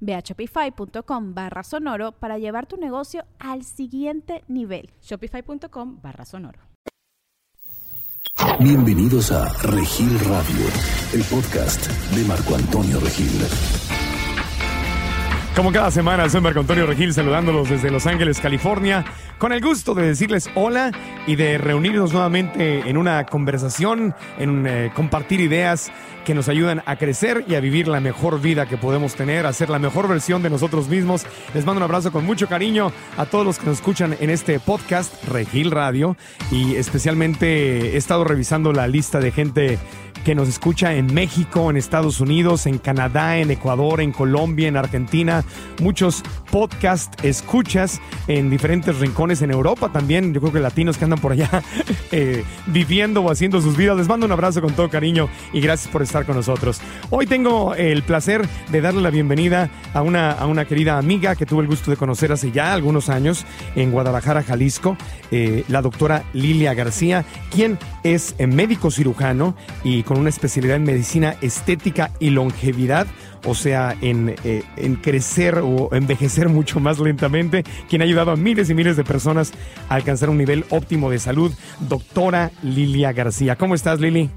Ve a shopify.com barra sonoro para llevar tu negocio al siguiente nivel. Shopify.com barra sonoro. Bienvenidos a Regil Radio, el podcast de Marco Antonio Regil. Como cada semana, soy Marco Antonio Regil saludándolos desde Los Ángeles, California, con el gusto de decirles hola y de reunirnos nuevamente en una conversación, en eh, compartir ideas que nos ayudan a crecer y a vivir la mejor vida que podemos tener, a ser la mejor versión de nosotros mismos. Les mando un abrazo con mucho cariño a todos los que nos escuchan en este podcast Regil Radio y especialmente he estado revisando la lista de gente que nos escucha en México, en Estados Unidos, en Canadá, en Ecuador, en Colombia, en Argentina, muchos podcast escuchas en diferentes rincones en Europa también, yo creo que latinos que andan por allá eh, viviendo o haciendo sus vidas. Les mando un abrazo con todo cariño y gracias por estar con nosotros. Hoy tengo el placer de darle la bienvenida a una, a una querida amiga que tuve el gusto de conocer hace ya algunos años en Guadalajara, Jalisco, eh, la doctora Lilia García, quien es médico cirujano y con una especialidad en medicina estética y longevidad, o sea, en, eh, en, crecer o envejecer mucho más lentamente, quien ha ayudado a miles y miles de personas a alcanzar un nivel óptimo de salud. Doctora Lilia García, ¿cómo estás, Lili?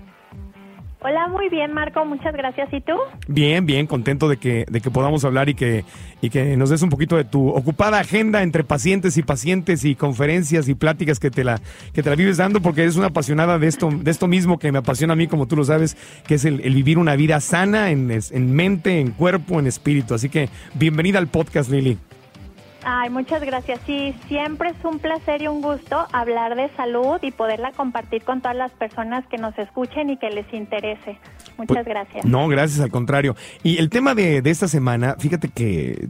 Hola, muy bien, Marco, muchas gracias. ¿Y tú? Bien, bien, contento de que, de que podamos hablar y que, y que nos des un poquito de tu ocupada agenda entre pacientes y pacientes y conferencias y pláticas que te la, que te la vives dando, porque eres una apasionada de esto, de esto mismo que me apasiona a mí, como tú lo sabes, que es el, vivir una vida sana en, en mente, en cuerpo, en espíritu. Así que bienvenida al podcast, Lili. Ay, muchas gracias. Sí, siempre es un placer y un gusto hablar de salud y poderla compartir con todas las personas que nos escuchen y que les interese. Muchas pues, gracias. No, gracias, al contrario. Y el tema de, esta semana, fíjate que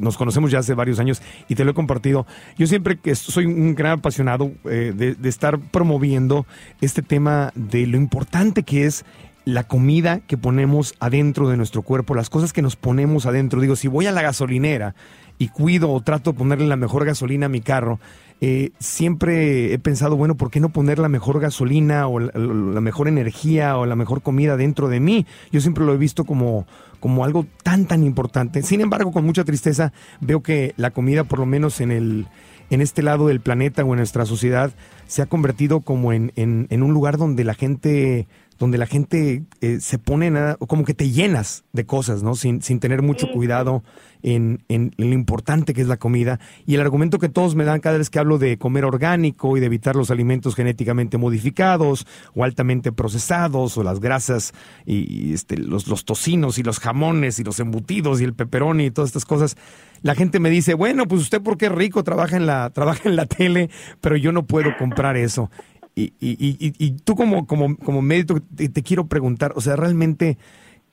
nos conocemos ya hace varios años y te lo he compartido. Yo siempre que soy un gran apasionado eh, de, de estar promoviendo este tema de lo importante que es la comida que ponemos adentro de nuestro cuerpo, las cosas que nos ponemos adentro. Digo, si voy a la gasolinera y cuido o trato de ponerle la mejor gasolina a mi carro, eh, siempre he pensado, bueno, ¿por qué no poner la mejor gasolina o la, mejor energía o la mejor comida dentro de mí? Yo siempre lo he visto como, como algo tan, tan importante. Sin embargo, con mucha tristeza veo que la comida, por lo menos en, el, en este lado del planeta o en nuestra sociedad, se ha convertido como en, en, en un lugar donde la gente donde la gente eh, se pone nada, como que te llenas de cosas, ¿no? Sin, sin tener mucho cuidado en, en, lo importante que es la comida. Y el argumento que todos me dan cada vez que hablo de comer orgánico y de evitar los alimentos genéticamente modificados o altamente procesados o las grasas y, este, los, los tocinos y los jamones y los embutidos y el peperoni y todas estas cosas, la gente me dice, bueno, pues usted porque es rico, trabaja en la, trabaja en la tele, pero yo no puedo comprar eso. Y, y, y, tú como, como, como médico te, quiero preguntar, o sea, realmente,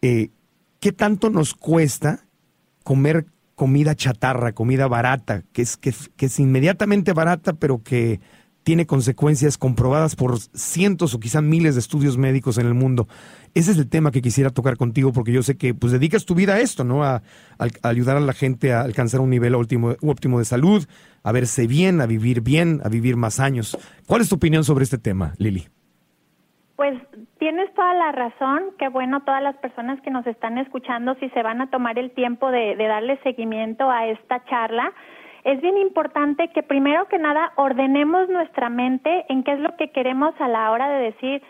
eh, ¿qué tanto nos cuesta comer comida chatarra, comida barata, que es, que, es inmediatamente barata, pero que tiene consecuencias comprobadas por cientos o quizá miles de estudios médicos en el mundo. Ese es el tema que quisiera tocar contigo porque yo sé que pues dedicas tu vida a esto, ¿no? A, ayudar a la gente a alcanzar un nivel óptimo, óptimo de salud, a verse bien, a vivir bien, a vivir más años. ¿Cuál es tu opinión sobre este tema, Lili? Pues tienes toda la razón. Qué bueno todas las personas que nos están escuchando, si se van a tomar el tiempo de, de darle seguimiento a esta charla es bien importante que primero que nada ordenemos nuestra mente en qué es lo que queremos a la hora de decir,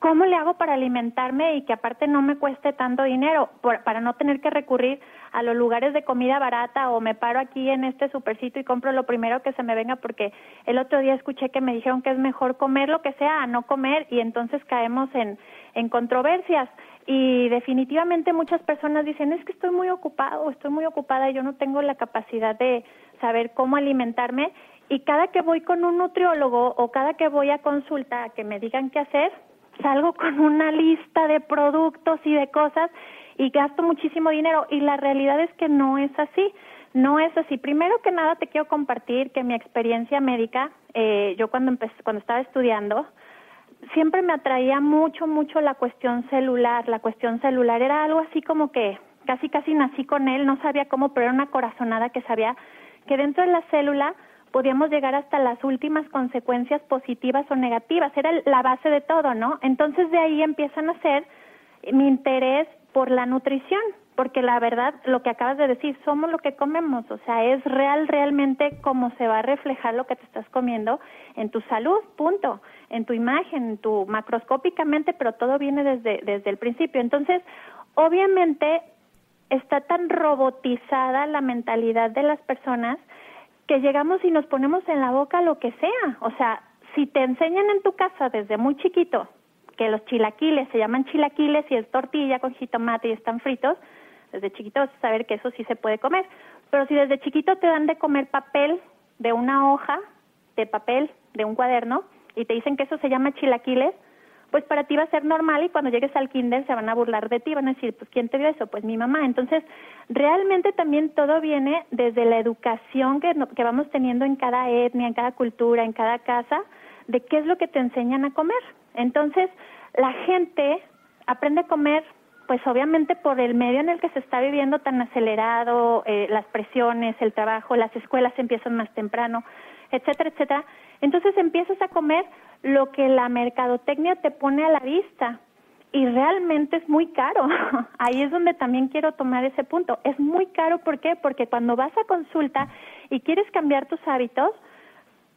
¿cómo le hago para alimentarme y que aparte no me cueste tanto dinero? para no tener que recurrir a los lugares de comida barata o me paro aquí en este supercito y compro lo primero que se me venga porque el otro día escuché que me dijeron que es mejor comer lo que sea a no comer y entonces caemos en, en controversias. Y definitivamente muchas personas dicen, es que estoy muy ocupado, estoy muy ocupada yo no tengo la capacidad de saber cómo alimentarme. Y cada que voy con un nutriólogo o cada que voy a consulta a que me digan qué hacer, salgo con una lista de productos y de cosas y gasto muchísimo dinero. Y la realidad es que no es así. No es así. Primero que nada te quiero compartir que mi experiencia médica, eh, yo cuando empecé, cuando estaba estudiando, siempre me atraía mucho, mucho la cuestión celular. La cuestión celular era algo así como que casi, casi nací con él, no sabía cómo, pero era una corazonada que sabía que dentro de la célula podíamos llegar hasta las últimas consecuencias positivas o negativas. Era la base de todo, ¿no? Entonces de ahí empiezan a ser mi interés por la nutrición, porque la verdad, lo que acabas de decir, somos lo que comemos, o sea, es real realmente cómo se va a reflejar lo que te estás comiendo en tu salud, punto, en tu imagen, en tu macroscópicamente, pero todo viene desde, desde el principio. Entonces, obviamente está tan robotizada la mentalidad de las personas que llegamos y nos ponemos en la boca lo que sea, o sea, si te enseñan en tu casa desde muy chiquito que los chilaquiles se llaman chilaquiles y es tortilla con jitomate y están fritos, desde chiquito vas a saber que eso sí se puede comer. Pero si desde chiquito te dan de comer papel de una hoja de papel, de un cuaderno, y te dicen que eso se llama chilaquiles, pues para ti va a ser normal y cuando llegues al kinder se van a burlar de ti, van a decir, pues ¿quién te dio eso? Pues mi mamá. Entonces, realmente también todo viene desde la educación que, que vamos teniendo en cada etnia, en cada cultura, en cada casa, de qué es lo que te enseñan a comer. Entonces, la gente aprende a comer, pues obviamente por el medio en el que se está viviendo tan acelerado, eh, las presiones, el trabajo, las escuelas empiezan más temprano, etcétera, etcétera. Entonces empiezas a comer lo que la mercadotecnia te pone a la vista y realmente es muy caro. Ahí es donde también quiero tomar ese punto. Es muy caro, ¿por qué? Porque cuando vas a consulta y quieres cambiar tus hábitos,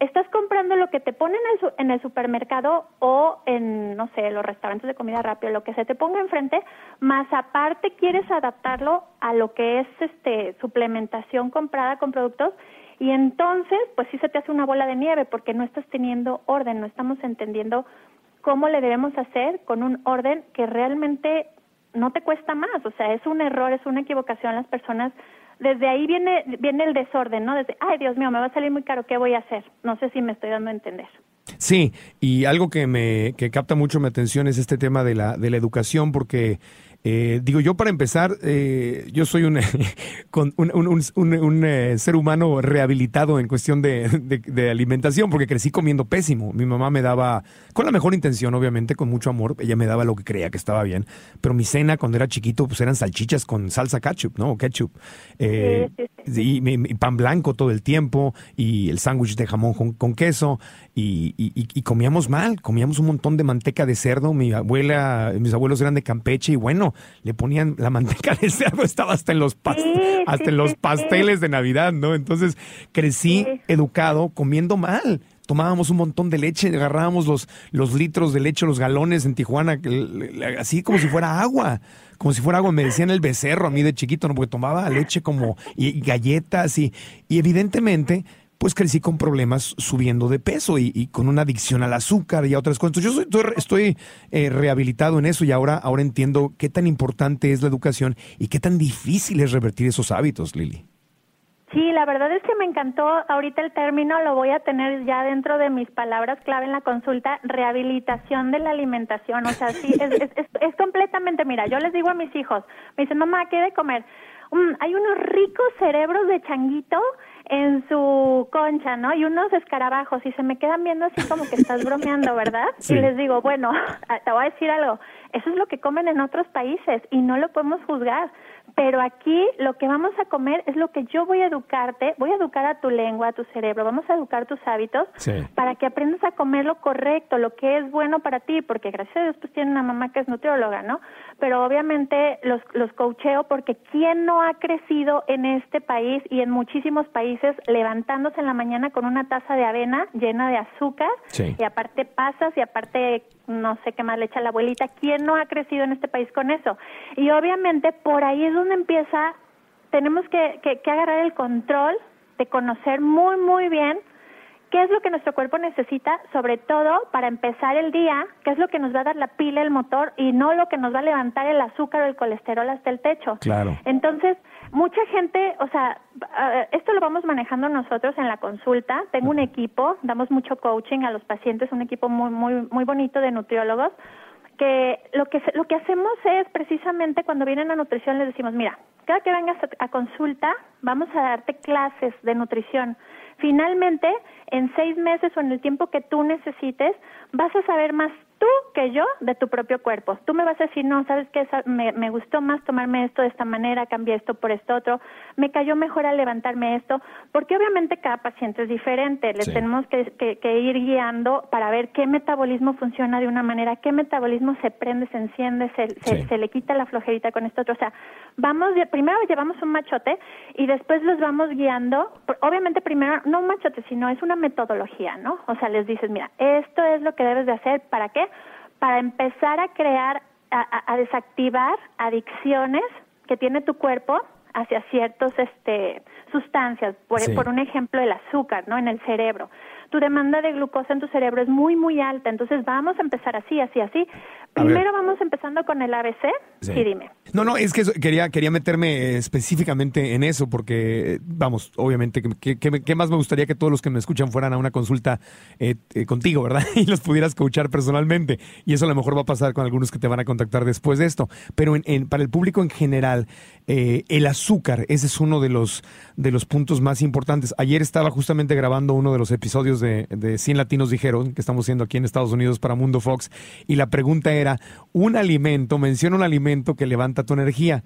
estás comprando lo que te ponen en el, supermercado o en, no sé, los restaurantes de comida rápida, lo que se te ponga enfrente, más aparte quieres adaptarlo a lo que es este suplementación comprada con productos y entonces, pues sí se te hace una bola de nieve porque no estás teniendo orden, no estamos entendiendo cómo le debemos hacer con un orden que realmente no te cuesta más, o sea, es un error, es una equivocación las personas desde ahí viene, viene el desorden, ¿no? Desde, ay Dios mío, me va a salir muy caro, ¿qué voy a hacer? No sé si me estoy dando a entender. Sí, y algo que me que capta mucho mi atención es este tema de la, de la educación, porque eh, digo, yo para empezar, eh, yo soy un, un, eh, ser humano rehabilitado en cuestión de, alimentación, porque crecí comiendo pésimo. Mi mamá me daba, con la mejor intención, obviamente, con mucho amor, ella me daba lo que creía que estaba bien, pero mi cena cuando era chiquito, pues eran salchichas con salsa ketchup, ¿no? Ketchup. Y, pan blanco todo el tiempo, y el sándwich de jamón con, queso, y, y, comíamos mal, comíamos un montón de manteca de cerdo. Mi abuela, mis abuelos eran de Campeche, y bueno, le ponían la manteca de cerdo, estaba hasta en los, hasta en los pasteles de Navidad, ¿no? Entonces crecí educado comiendo mal tomábamos un montón de leche, agarrábamos los, los litros de leche, los galones en Tijuana, así como si fuera agua, como si fuera agua. Me decían el becerro a mí de chiquito, ¿no? porque tomaba leche como y, galletas y, y evidentemente pues crecí con problemas subiendo de peso y, con una adicción al azúcar y a otras cosas. Entonces yo estoy, eh, rehabilitado en eso y ahora, ahora entiendo qué tan importante es la educación y qué tan difícil es revertir esos hábitos, Lili. Sí, la verdad es que me encantó ahorita el término, lo voy a tener ya dentro de mis palabras clave en la consulta, rehabilitación de la alimentación. O sea, sí, es, es, es, completamente, mira, yo les digo a mis hijos, me dicen, mamá, ¿qué de comer? Mm, hay unos ricos cerebros de changuito en su concha, ¿no? Y unos escarabajos y se me quedan viendo así como que estás bromeando, ¿verdad? Y les digo, bueno, te voy a decir algo, eso es lo que comen en otros países y no lo podemos juzgar. Pero aquí lo que vamos a comer es lo que yo voy a educarte, voy a educar a tu lengua, a tu cerebro, vamos a educar tus hábitos para que aprendas a comer lo correcto, lo que es bueno para ti, porque gracias a Dios pues tiene una mamá que es nutrióloga, ¿no? Pero obviamente los, los coacheo porque ¿quién no ha crecido en este país y en muchísimos países levantándose en la mañana con una taza de avena llena de azúcar y aparte pasas y aparte no sé qué más le echa la abuelita. ¿Quién no ha crecido en este país con eso? Y obviamente por ahí es donde empieza, tenemos que, que, que agarrar el control de conocer muy, muy bien qué es lo que nuestro cuerpo necesita, sobre todo para empezar el día, qué es lo que nos va a dar la pila, el motor, y no lo que nos va a levantar el azúcar o el colesterol hasta el techo. Claro. Entonces, mucha gente, o sea, esto lo vamos manejando nosotros en la consulta. Tengo un equipo, damos mucho coaching a los pacientes, un equipo muy, muy, muy bonito de nutriólogos que lo que lo que hacemos es precisamente cuando vienen a nutrición les decimos mira cada que vengas a, consulta vamos a darte clases de nutrición finalmente en seis meses o en el tiempo que tú necesites vas a saber más tú que yo de tu propio cuerpo. Tú me vas a decir, no, sabes que me, me, gustó más tomarme esto de esta manera, cambié esto por esto otro, me cayó mejor al levantarme esto, porque obviamente cada paciente es diferente, les tenemos que, que, ir guiando para ver qué metabolismo funciona de una manera, qué metabolismo se prende, se enciende, se, se, le quita la flojerita con esto otro. O sea, vamos, primero llevamos un machote y después los vamos guiando, obviamente primero, no un machote, sino es una metodología, ¿no? O sea, les dices, mira, esto es lo que debes de hacer, ¿para qué? Para empezar a crear, a, desactivar adicciones que tiene tu cuerpo hacia ciertas este, sustancias, por, por un ejemplo el azúcar, ¿no? En el cerebro tu demanda de glucosa en tu cerebro es muy, muy alta. Entonces vamos a empezar así, así, así. Primero vamos empezando con el ABC. Sí. dime. No, no, es que quería, quería meterme específicamente en eso porque, vamos, obviamente, ¿qué más me gustaría que todos los que me escuchan fueran a una consulta eh, eh, contigo, ¿verdad? Y los pudieras escuchar personalmente. Y eso a lo mejor va a pasar con algunos que te van a contactar después de esto. Pero para el público en general, eh, el azúcar, ese es uno de los, de los puntos más importantes. Ayer estaba justamente grabando uno de los episodios de, de 100 Latinos Dijeron, que estamos haciendo aquí en Estados Unidos para Mundo Fox, y la pregunta era, un alimento, menciona un alimento que levanta tu energía.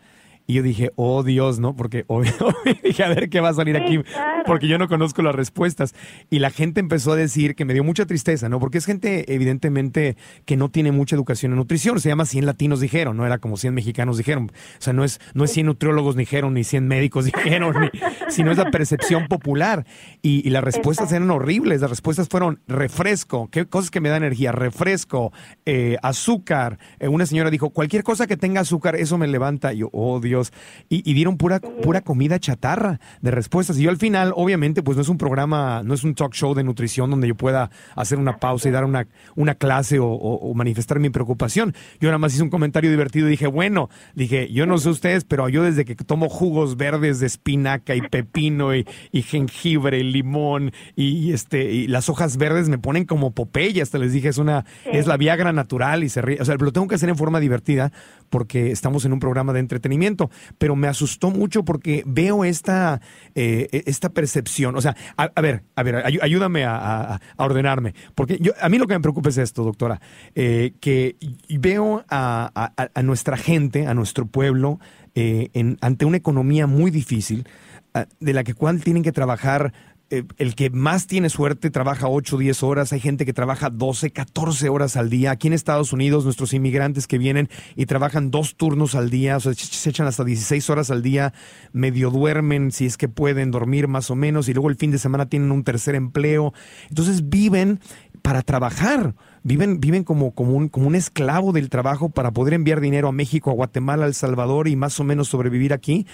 Y yo dije, oh Dios, ¿no? Porque obvio, dije, a ver qué va a salir aquí, porque yo no conozco las respuestas. Y la gente empezó a decir que me dio mucha tristeza, ¿no? Porque es gente, evidentemente, que no tiene mucha educación en nutrición. Se llama 100 latinos dijeron, no era como 100 mexicanos dijeron. O sea, no es, no es 100 nutriólogos dijeron, ni 100 médicos dijeron, sino es la percepción popular. Y, las respuestas eran horribles. Las respuestas fueron refresco, ¿qué cosas que me dan energía? Refresco, eh, azúcar. Eh, una señora dijo, cualquier cosa que tenga azúcar, eso me levanta. Y yo, oh Dios y, dieron pura, pura comida chatarra de respuestas. Y yo al final, obviamente, pues no es un programa, no es un talk show de nutrición donde yo pueda hacer una pausa y dar una, una clase o, manifestar mi preocupación. Yo nada más hice un comentario divertido y dije, bueno, dije, yo no sé ustedes, pero yo desde que tomo jugos verdes de espinaca y pepino y, jengibre y limón y, este y las hojas verdes me ponen como Popeye, hasta les dije, es una, es la Viagra natural y se ríe. O sea, lo tengo que hacer en forma divertida porque estamos en un programa de entretenimiento pero me asustó mucho porque veo esta, eh, esta percepción. O sea, a, ver, a ver, ayúdame a, ordenarme, porque yo, a mí lo que me preocupa es esto, doctora, eh, que veo a, nuestra gente, a nuestro pueblo, eh, ante una economía muy difícil, de la que cual tienen que trabajar eh, el que más tiene suerte trabaja 8, 10 horas, hay gente que trabaja 12, 14 horas al día. Aquí en Estados Unidos, nuestros inmigrantes que vienen y trabajan dos turnos al día, o sea, se echan hasta 16 horas al día, medio duermen si es que pueden dormir más o menos, y luego el fin de semana tienen un tercer empleo. Entonces viven para trabajar. Viven, viven como, como, un, como un esclavo del trabajo para poder enviar dinero a México, a Guatemala, a El Salvador y más o menos sobrevivir aquí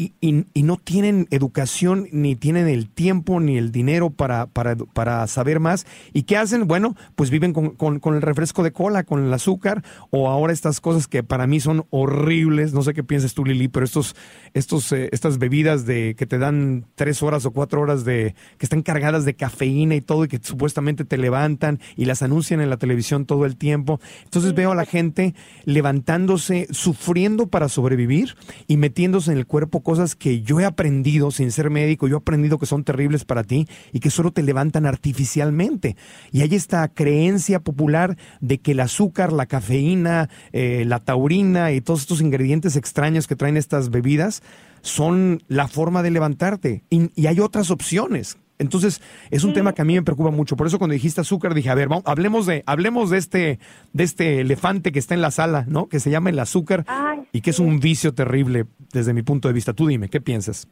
y, y, no tienen educación, ni tienen el tiempo, ni el dinero para, para, para saber más. ¿Y qué hacen? Bueno, pues viven con, con, el refresco de cola, con el azúcar, o ahora estas cosas que para mí son horribles. No sé qué piensas tú, Lili, pero estos, estos, eh, estas bebidas de que te dan tres horas o cuatro horas de, que están cargadas de cafeína y todo, y que supuestamente te levantan y las anuncian en la televisión todo el tiempo. Entonces veo a la gente levantándose, sufriendo para sobrevivir y metiéndose en el cuerpo cosas que yo he aprendido sin ser médico, yo he aprendido que son terribles para ti y que solo te levantan artificialmente. Y hay esta creencia popular de que el azúcar, la cafeína, eh, la taurina y todos estos ingredientes extraños que traen estas bebidas son la forma de levantarte. Y, hay otras opciones. Entonces, es un tema que a mí me preocupa mucho. Por eso cuando dijiste azúcar, dije, a ver, vamos, hablemos de, hablemos de este, de este elefante que está en la sala, ¿no? Que se llama el azúcar y que es un vicio terrible desde mi punto de vista. Tú dime, ¿qué piensas?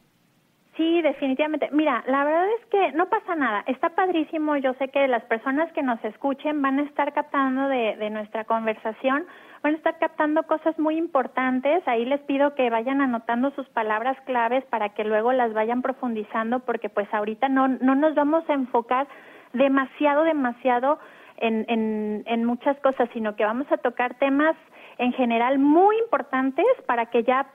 Sí, definitivamente. Mira, la verdad es que no pasa nada. Está padrísimo. Yo sé que las personas que nos escuchen van a estar captando de, de nuestra conversación, van a estar captando cosas muy importantes. Ahí les pido que vayan anotando sus palabras claves para que luego las vayan profundizando, porque pues ahorita no, no nos vamos a enfocar demasiado, demasiado en, en, en muchas cosas, sino que vamos a tocar temas en general muy importantes para que ya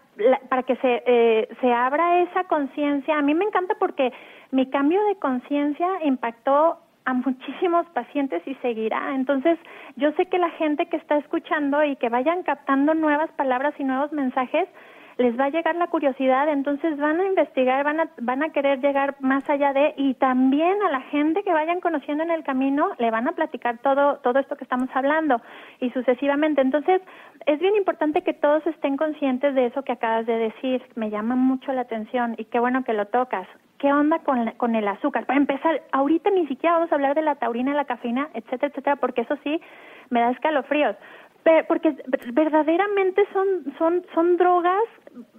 para que se eh, se abra esa conciencia. A mí me encanta porque mi cambio de conciencia impactó a muchísimos pacientes y seguirá. Entonces, yo sé que la gente que está escuchando y que vayan captando nuevas palabras y nuevos mensajes, les va a llegar la curiosidad, entonces van a investigar, van a, van a querer llegar más allá de, y también a la gente que vayan conociendo en el camino, le van a platicar todo, todo esto que estamos hablando, y sucesivamente. Entonces, es bien importante que todos estén conscientes de eso que acabas de decir, me llama mucho la atención, y qué bueno que lo tocas. ¿Qué onda con, con el azúcar? Para empezar, ahorita ni siquiera vamos a hablar de la taurina, la cafeína, etcétera, etcétera, porque eso sí me da escalofríos porque verdaderamente son son son drogas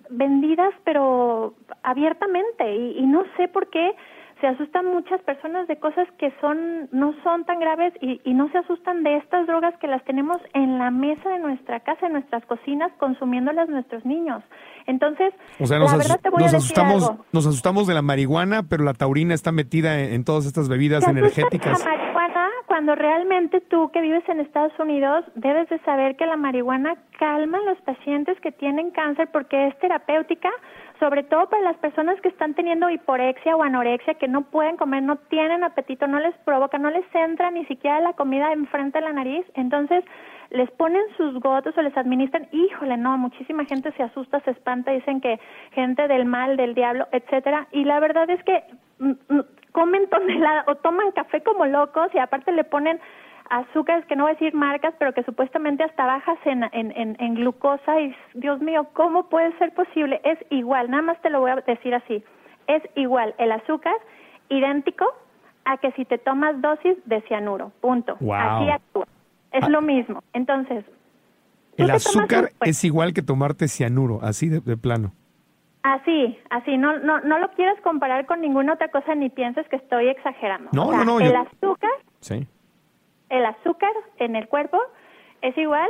vendidas pero abiertamente y, y, no sé por qué se asustan muchas personas de cosas que son no son tan graves y, y, no se asustan de estas drogas que las tenemos en la mesa de nuestra casa, en nuestras cocinas, consumiéndolas nuestros niños. Entonces, o sea, nos, asustamos, nos asustamos de la marihuana, pero la taurina está metida en, todas estas bebidas energéticas. cuando realmente tú que vives en Estados Unidos debes de saber que la marihuana calma a los pacientes que tienen cáncer porque es terapéutica, sobre todo para las personas que están teniendo hiporexia o anorexia, que no pueden comer, no tienen apetito, no les provoca, no les entra ni siquiera la comida enfrente de la nariz. Entonces, les ponen sus gotas o les administran, híjole, no, muchísima gente se asusta, se espanta, dicen que gente del mal, del diablo, etcétera, y la verdad es que mm, mm, comen toneladas o toman café como locos y aparte le ponen azúcares que no voy a decir marcas, pero que supuestamente hasta bajas en, en, en, glucosa y Dios mío, ¿cómo puede ser posible? Es igual, nada más te lo voy a decir así, es igual el azúcar idéntico a que si te tomas dosis de cianuro, punto. Así actúa. Es ah. lo mismo. Entonces, el azúcar es igual que tomarte cianuro, así de plano. Así, así, no, no, no lo quieres comparar con ninguna otra cosa ni pienses que estoy exagerando. No, no, no. El azúcar, sí. El azúcar en el cuerpo es igual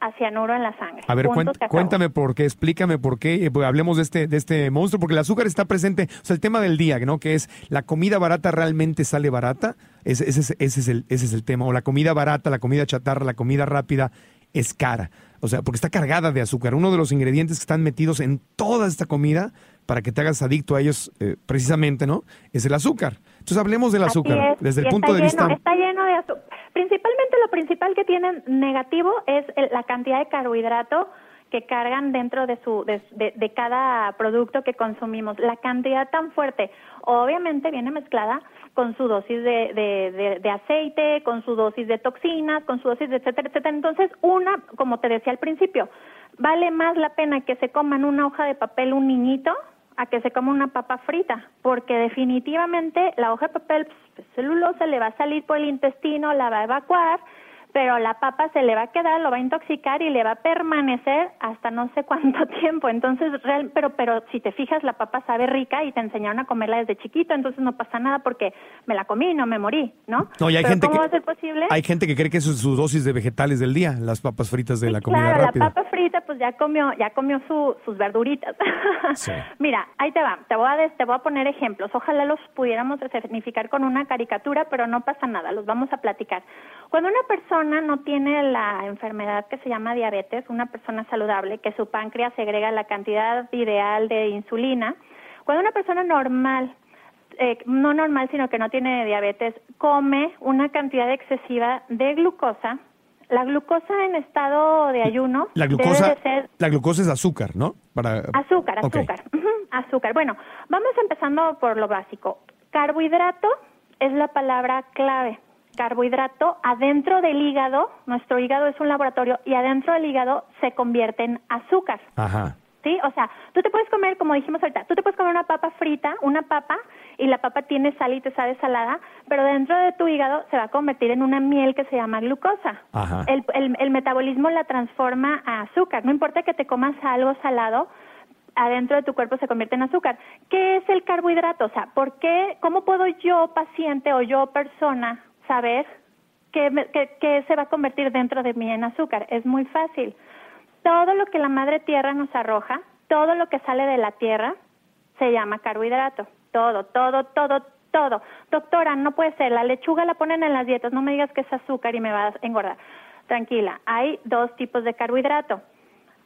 a cianuro en la sangre. A ver, cuéntame por qué, explícame por qué, eh, pues, hablemos de este, de este monstruo, porque el azúcar está presente, o sea, el tema del día, ¿no? Que es, ¿la comida barata realmente sale barata? Ese, ese, ese, es el, ese es el tema. O la comida barata, la comida chatarra, la comida rápida es cara. O sea, porque está cargada de azúcar. Uno de los ingredientes que están metidos en toda esta comida para que te hagas adicto a ellos, eh, precisamente, ¿no? Es el azúcar. Entonces hablemos del azúcar desde el punto de vista. Está lleno de azúcar. Principalmente lo principal que tienen negativo es la cantidad de carbohidrato que cargan dentro de su de, de, cada producto que consumimos. La cantidad tan fuerte, obviamente viene mezclada con su dosis de, de, de, aceite, con su dosis de toxinas, con su dosis de etcétera, etcétera. Entonces, una, como te decía al principio, vale más la pena que se coman una hoja de papel un niñito a que se coma una papa frita, porque definitivamente la hoja de papel, pues, celulosa le va a salir por el intestino, la va a evacuar, pero la papa se le va a quedar, lo va a intoxicar y le va a permanecer hasta no sé cuánto tiempo. Entonces, real, pero pero si te fijas, la papa sabe rica y te enseñaron a comerla desde chiquito, entonces no pasa nada porque me la comí, no me morí, ¿no? No, y hay gente ¿cómo que, va a ser posible? Hay gente que cree que eso es su dosis de vegetales del día, las papas fritas de la comida claro, rápida. la papa frita pues ya comió ya comió su, sus verduritas. Mira, ahí te va, te voy a te voy a poner ejemplos. Ojalá los pudiéramos significar con una caricatura, pero no pasa nada, los vamos a platicar. Cuando una persona no tiene la enfermedad que se llama diabetes, una persona saludable, que su páncreas segrega la cantidad ideal de insulina, cuando una persona normal, eh, no normal, sino que no tiene diabetes, come una cantidad excesiva de glucosa, la glucosa en estado de ayuno la glucosa, La glucosa es azúcar, ¿no? Para... Azúcar, azúcar. azúcar. Bueno, vamos empezando por lo básico. Carbohidrato es la palabra clave carbohidrato adentro del hígado, nuestro hígado es un laboratorio y adentro del hígado se convierte en azúcar. Ajá. ¿Sí? O sea, tú te puedes comer, como dijimos ahorita, tú te puedes comer una papa frita, una papa, y la papa tiene sal y te sabe salada, pero dentro de tu hígado se va a convertir en una miel que se llama glucosa. Ajá. El, el, el metabolismo la transforma a azúcar. No importa que te comas algo salado, adentro de tu cuerpo se convierte en azúcar. ¿Qué es el carbohidrato? O sea, ¿por qué, cómo puedo yo, paciente o yo, persona, saber qué, se va a convertir dentro de mí en azúcar? Es muy fácil. Todo lo que la madre tierra nos arroja, todo lo que sale de la tierra, se llama carbohidrato. Todo, todo, todo, todo. Doctora, no puede ser, la lechuga la ponen en las dietas, no me digas que es azúcar y me va a engordar. Tranquila, hay dos tipos de carbohidrato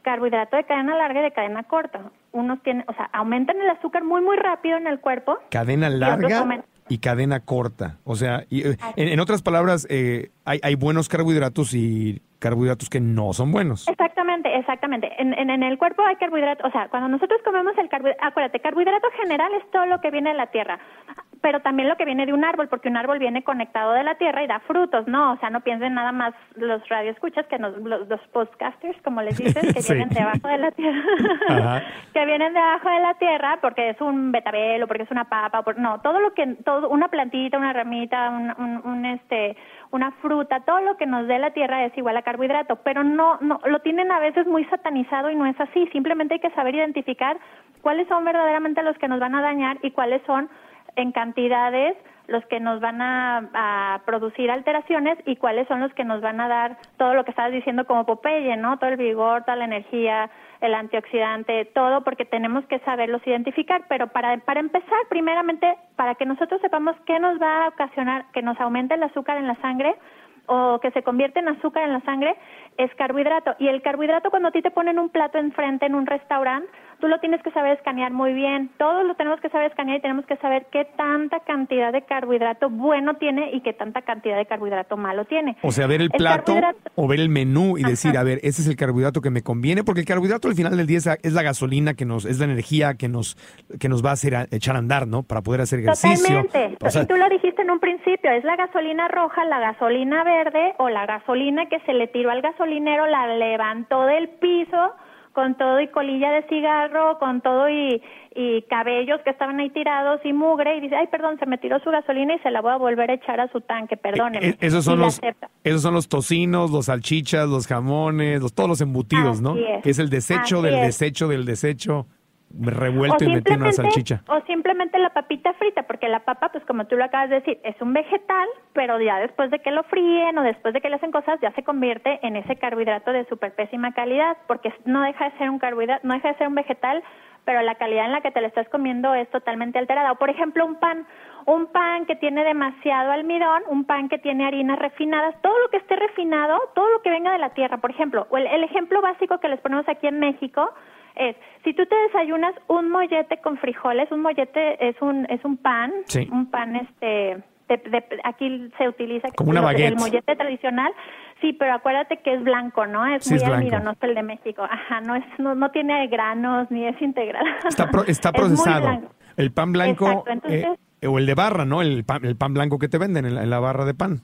carbohidrato de cadena larga y de cadena corta. Unos tienen, o sea, aumentan el azúcar muy, muy rápido en el cuerpo. Cadena larga y, cadena corta. O sea, eh, en, otras palabras, eh, hay buenos carbohidratos y carbohidratos que no son buenos. Exactamente, exactamente. En, en, en el cuerpo hay carbohidratos, o sea, cuando nosotros comemos el carbohidrato, acuérdate, carbohidrato general es todo lo que viene de la tierra pero también lo que viene de un árbol, porque un árbol viene conectado de la tierra y da frutos, ¿no? O sea, no piensen nada más los radioescuchas que los, los podcasters, como les dicen, que vienen debajo de la tierra, que vienen debajo de la tierra porque es un betabel o porque es una papa, por, no, todo lo que, todo, una plantita, una ramita, un, un, este, una fruta, todo lo que nos dé la tierra es igual a carbohidrato, pero no, no, lo tienen a veces muy satanizado y no es así, simplemente hay que saber identificar cuáles son verdaderamente los que nos van a dañar y cuáles son en cantidades los que nos van a, producir alteraciones y cuáles son los que nos van a dar todo lo que estabas diciendo como Popeye, ¿no? Todo el vigor, toda la energía, el antioxidante, todo, porque tenemos que saberlos identificar. Pero para, para empezar, primeramente, para que nosotros sepamos qué nos va a ocasionar que nos aumente el azúcar en la sangre o que se convierte en azúcar en la sangre, es carbohidrato. Y el carbohidrato, cuando a ti te ponen un plato enfrente en un restaurante, tú lo tienes que saber escanear muy bien. Todos lo tenemos que saber escanear y tenemos que saber qué tanta cantidad de carbohidrato bueno tiene y qué tanta cantidad de carbohidrato malo tiene. O sea, ver el, plato o ver el menú y decir, a ver, ese es el carbohidrato que me conviene, porque el carbohidrato al final del día es la gasolina que nos, es la energía que nos, que nos va a hacer echar a andar, ¿no? Para poder hacer ejercicio. Totalmente. y tú lo dijiste en un principio, es la gasolina roja, la gasolina verde o la gasolina que se le tiró al gasolinero, la levantó del piso con todo y colilla de cigarro, con todo y, y cabellos que estaban ahí tirados y mugre y dice, ay, perdón, se me tiró su gasolina y se la voy a volver a echar a su tanque, perdóneme. Eh, eh, esos, son los, esos son los tocinos, los salchichas, los jamones, los, todos los embutidos, ¿no? Que es el desecho del desecho del desecho revuelto y metido en una salchicha. O simplemente la papita frita, porque la papa, pues como tú lo acabas de decir, es un vegetal, pero ya después de que lo fríen o después de que le hacen cosas, ya se convierte en ese carbohidrato de súper pésima calidad, porque no deja de ser un carbohidrato, no deja de ser un vegetal, pero la calidad en la que te lo estás comiendo es totalmente alterada. O por ejemplo, un pan, un pan que tiene demasiado almidón, un pan que tiene harinas refinadas, todo lo que esté refinado, todo lo que venga de la tierra, por ejemplo, el, el ejemplo básico que les ponemos aquí en México, es, si tú te desayunas un mollete con frijoles, un mollete es un es un pan, un pan este aquí se utiliza como una el mollete tradicional, sí, pero acuérdate que es blanco, ¿no? Es muy almidonoso el de México. Ajá, no es no, no tiene granos ni es integral. Está está procesado. El pan blanco eh, o el de barra, ¿no? El pan, el pan blanco que te venden en la, barra de pan.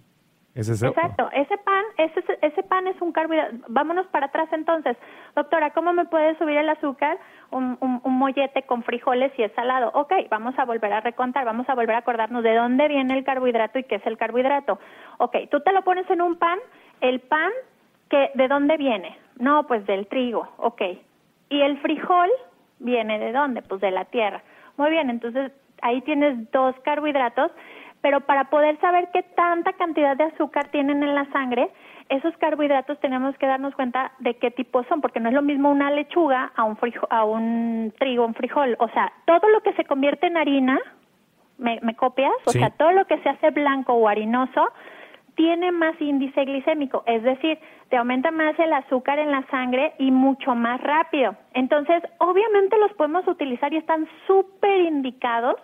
Exacto, ese pan ese, ese pan es un carbohidrato. Vámonos para atrás entonces. Doctora, ¿cómo me puede subir el azúcar un, un, mollete con frijoles y es salado? Ok, vamos a volver a recontar, vamos a volver a acordarnos de dónde viene el carbohidrato y qué es el carbohidrato. Ok, tú te lo pones en un pan, el pan, que, ¿de dónde viene? No, pues del trigo, ok. ¿Y el frijol viene de dónde? Pues de la tierra. Muy bien, entonces ahí tienes dos carbohidratos pero para poder saber qué tanta cantidad de azúcar tienen en la sangre, esos carbohidratos tenemos que darnos cuenta de qué tipo son, porque no es lo mismo una lechuga a un, a un trigo, un frijol. O sea, todo lo que se convierte en harina, ¿me, copias? O sea, todo lo que se hace blanco o harinoso tiene más índice glicémico, es decir, te aumenta más el azúcar en la sangre y mucho más rápido. Entonces, obviamente los podemos utilizar y están súper indicados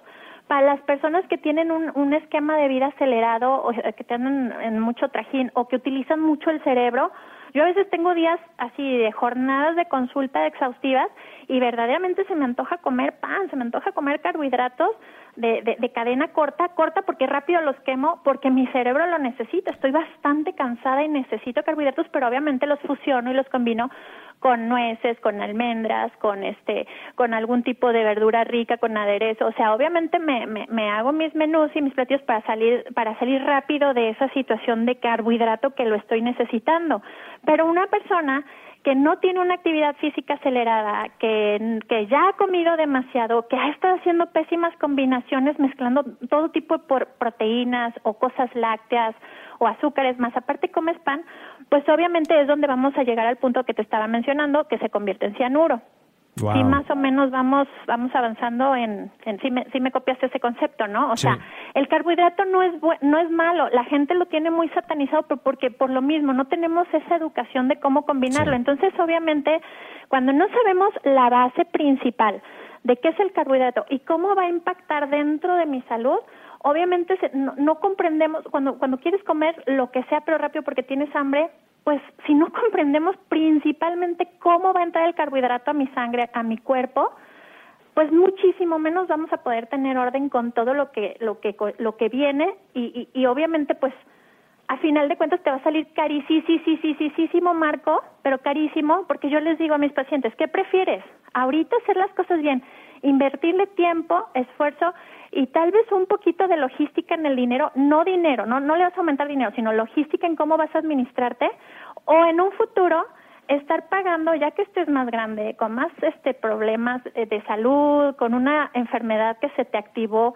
para las personas que tienen un, un esquema de vida acelerado o que tienen en mucho trajín o que utilizan mucho el cerebro, yo a veces tengo días así de jornadas de consulta exhaustivas y verdaderamente se me antoja comer pan, se me antoja comer carbohidratos de, de, de, cadena corta, corta porque rápido los quemo, porque mi cerebro lo necesita. Estoy bastante cansada y necesito carbohidratos, pero obviamente los fusiono y los combino con nueces, con almendras, con este, con algún tipo de verdura rica, con aderezo. O sea, obviamente me, me, me hago mis menús y mis platillos para salir, para salir rápido de esa situación de carbohidrato que lo estoy necesitando. Pero una persona que no tiene una actividad física acelerada, que, que ya ha comido demasiado, que ha estado haciendo pésimas combinaciones mezclando todo tipo de proteínas o cosas lácteas o azúcares, más aparte comes pan, pues obviamente es donde vamos a llegar al punto que te estaba mencionando, que se convierte en cianuro. Y más o menos vamos vamos avanzando en, en si, me, si me copiaste ese concepto, ¿no? O sea, el carbohidrato no es no es malo, la gente lo tiene muy satanizado porque por lo mismo no tenemos esa educación de cómo combinarlo. Entonces, obviamente, cuando no sabemos la base principal de qué es el carbohidrato y cómo va a impactar dentro de mi salud, obviamente no, no comprendemos cuando cuando quieres comer lo que sea pero rápido porque tienes hambre, pues si no comprendemos principalmente cómo va a entrar el carbohidrato a mi sangre, a mi cuerpo, pues muchísimo menos vamos a poder tener orden con todo lo que lo que lo que viene y, y, y obviamente pues a final de cuentas te va a salir carísimo Marco, pero carísimo porque yo les digo a mis pacientes, ¿qué prefieres? Ahorita hacer las cosas bien, invertirle tiempo, esfuerzo y tal vez un poquito de logística en el dinero, no dinero, no, no le vas a aumentar dinero, sino logística en cómo vas a administrarte, o en un futuro estar pagando, ya que estés más grande, con más este problemas eh, de salud, con una enfermedad que se te activó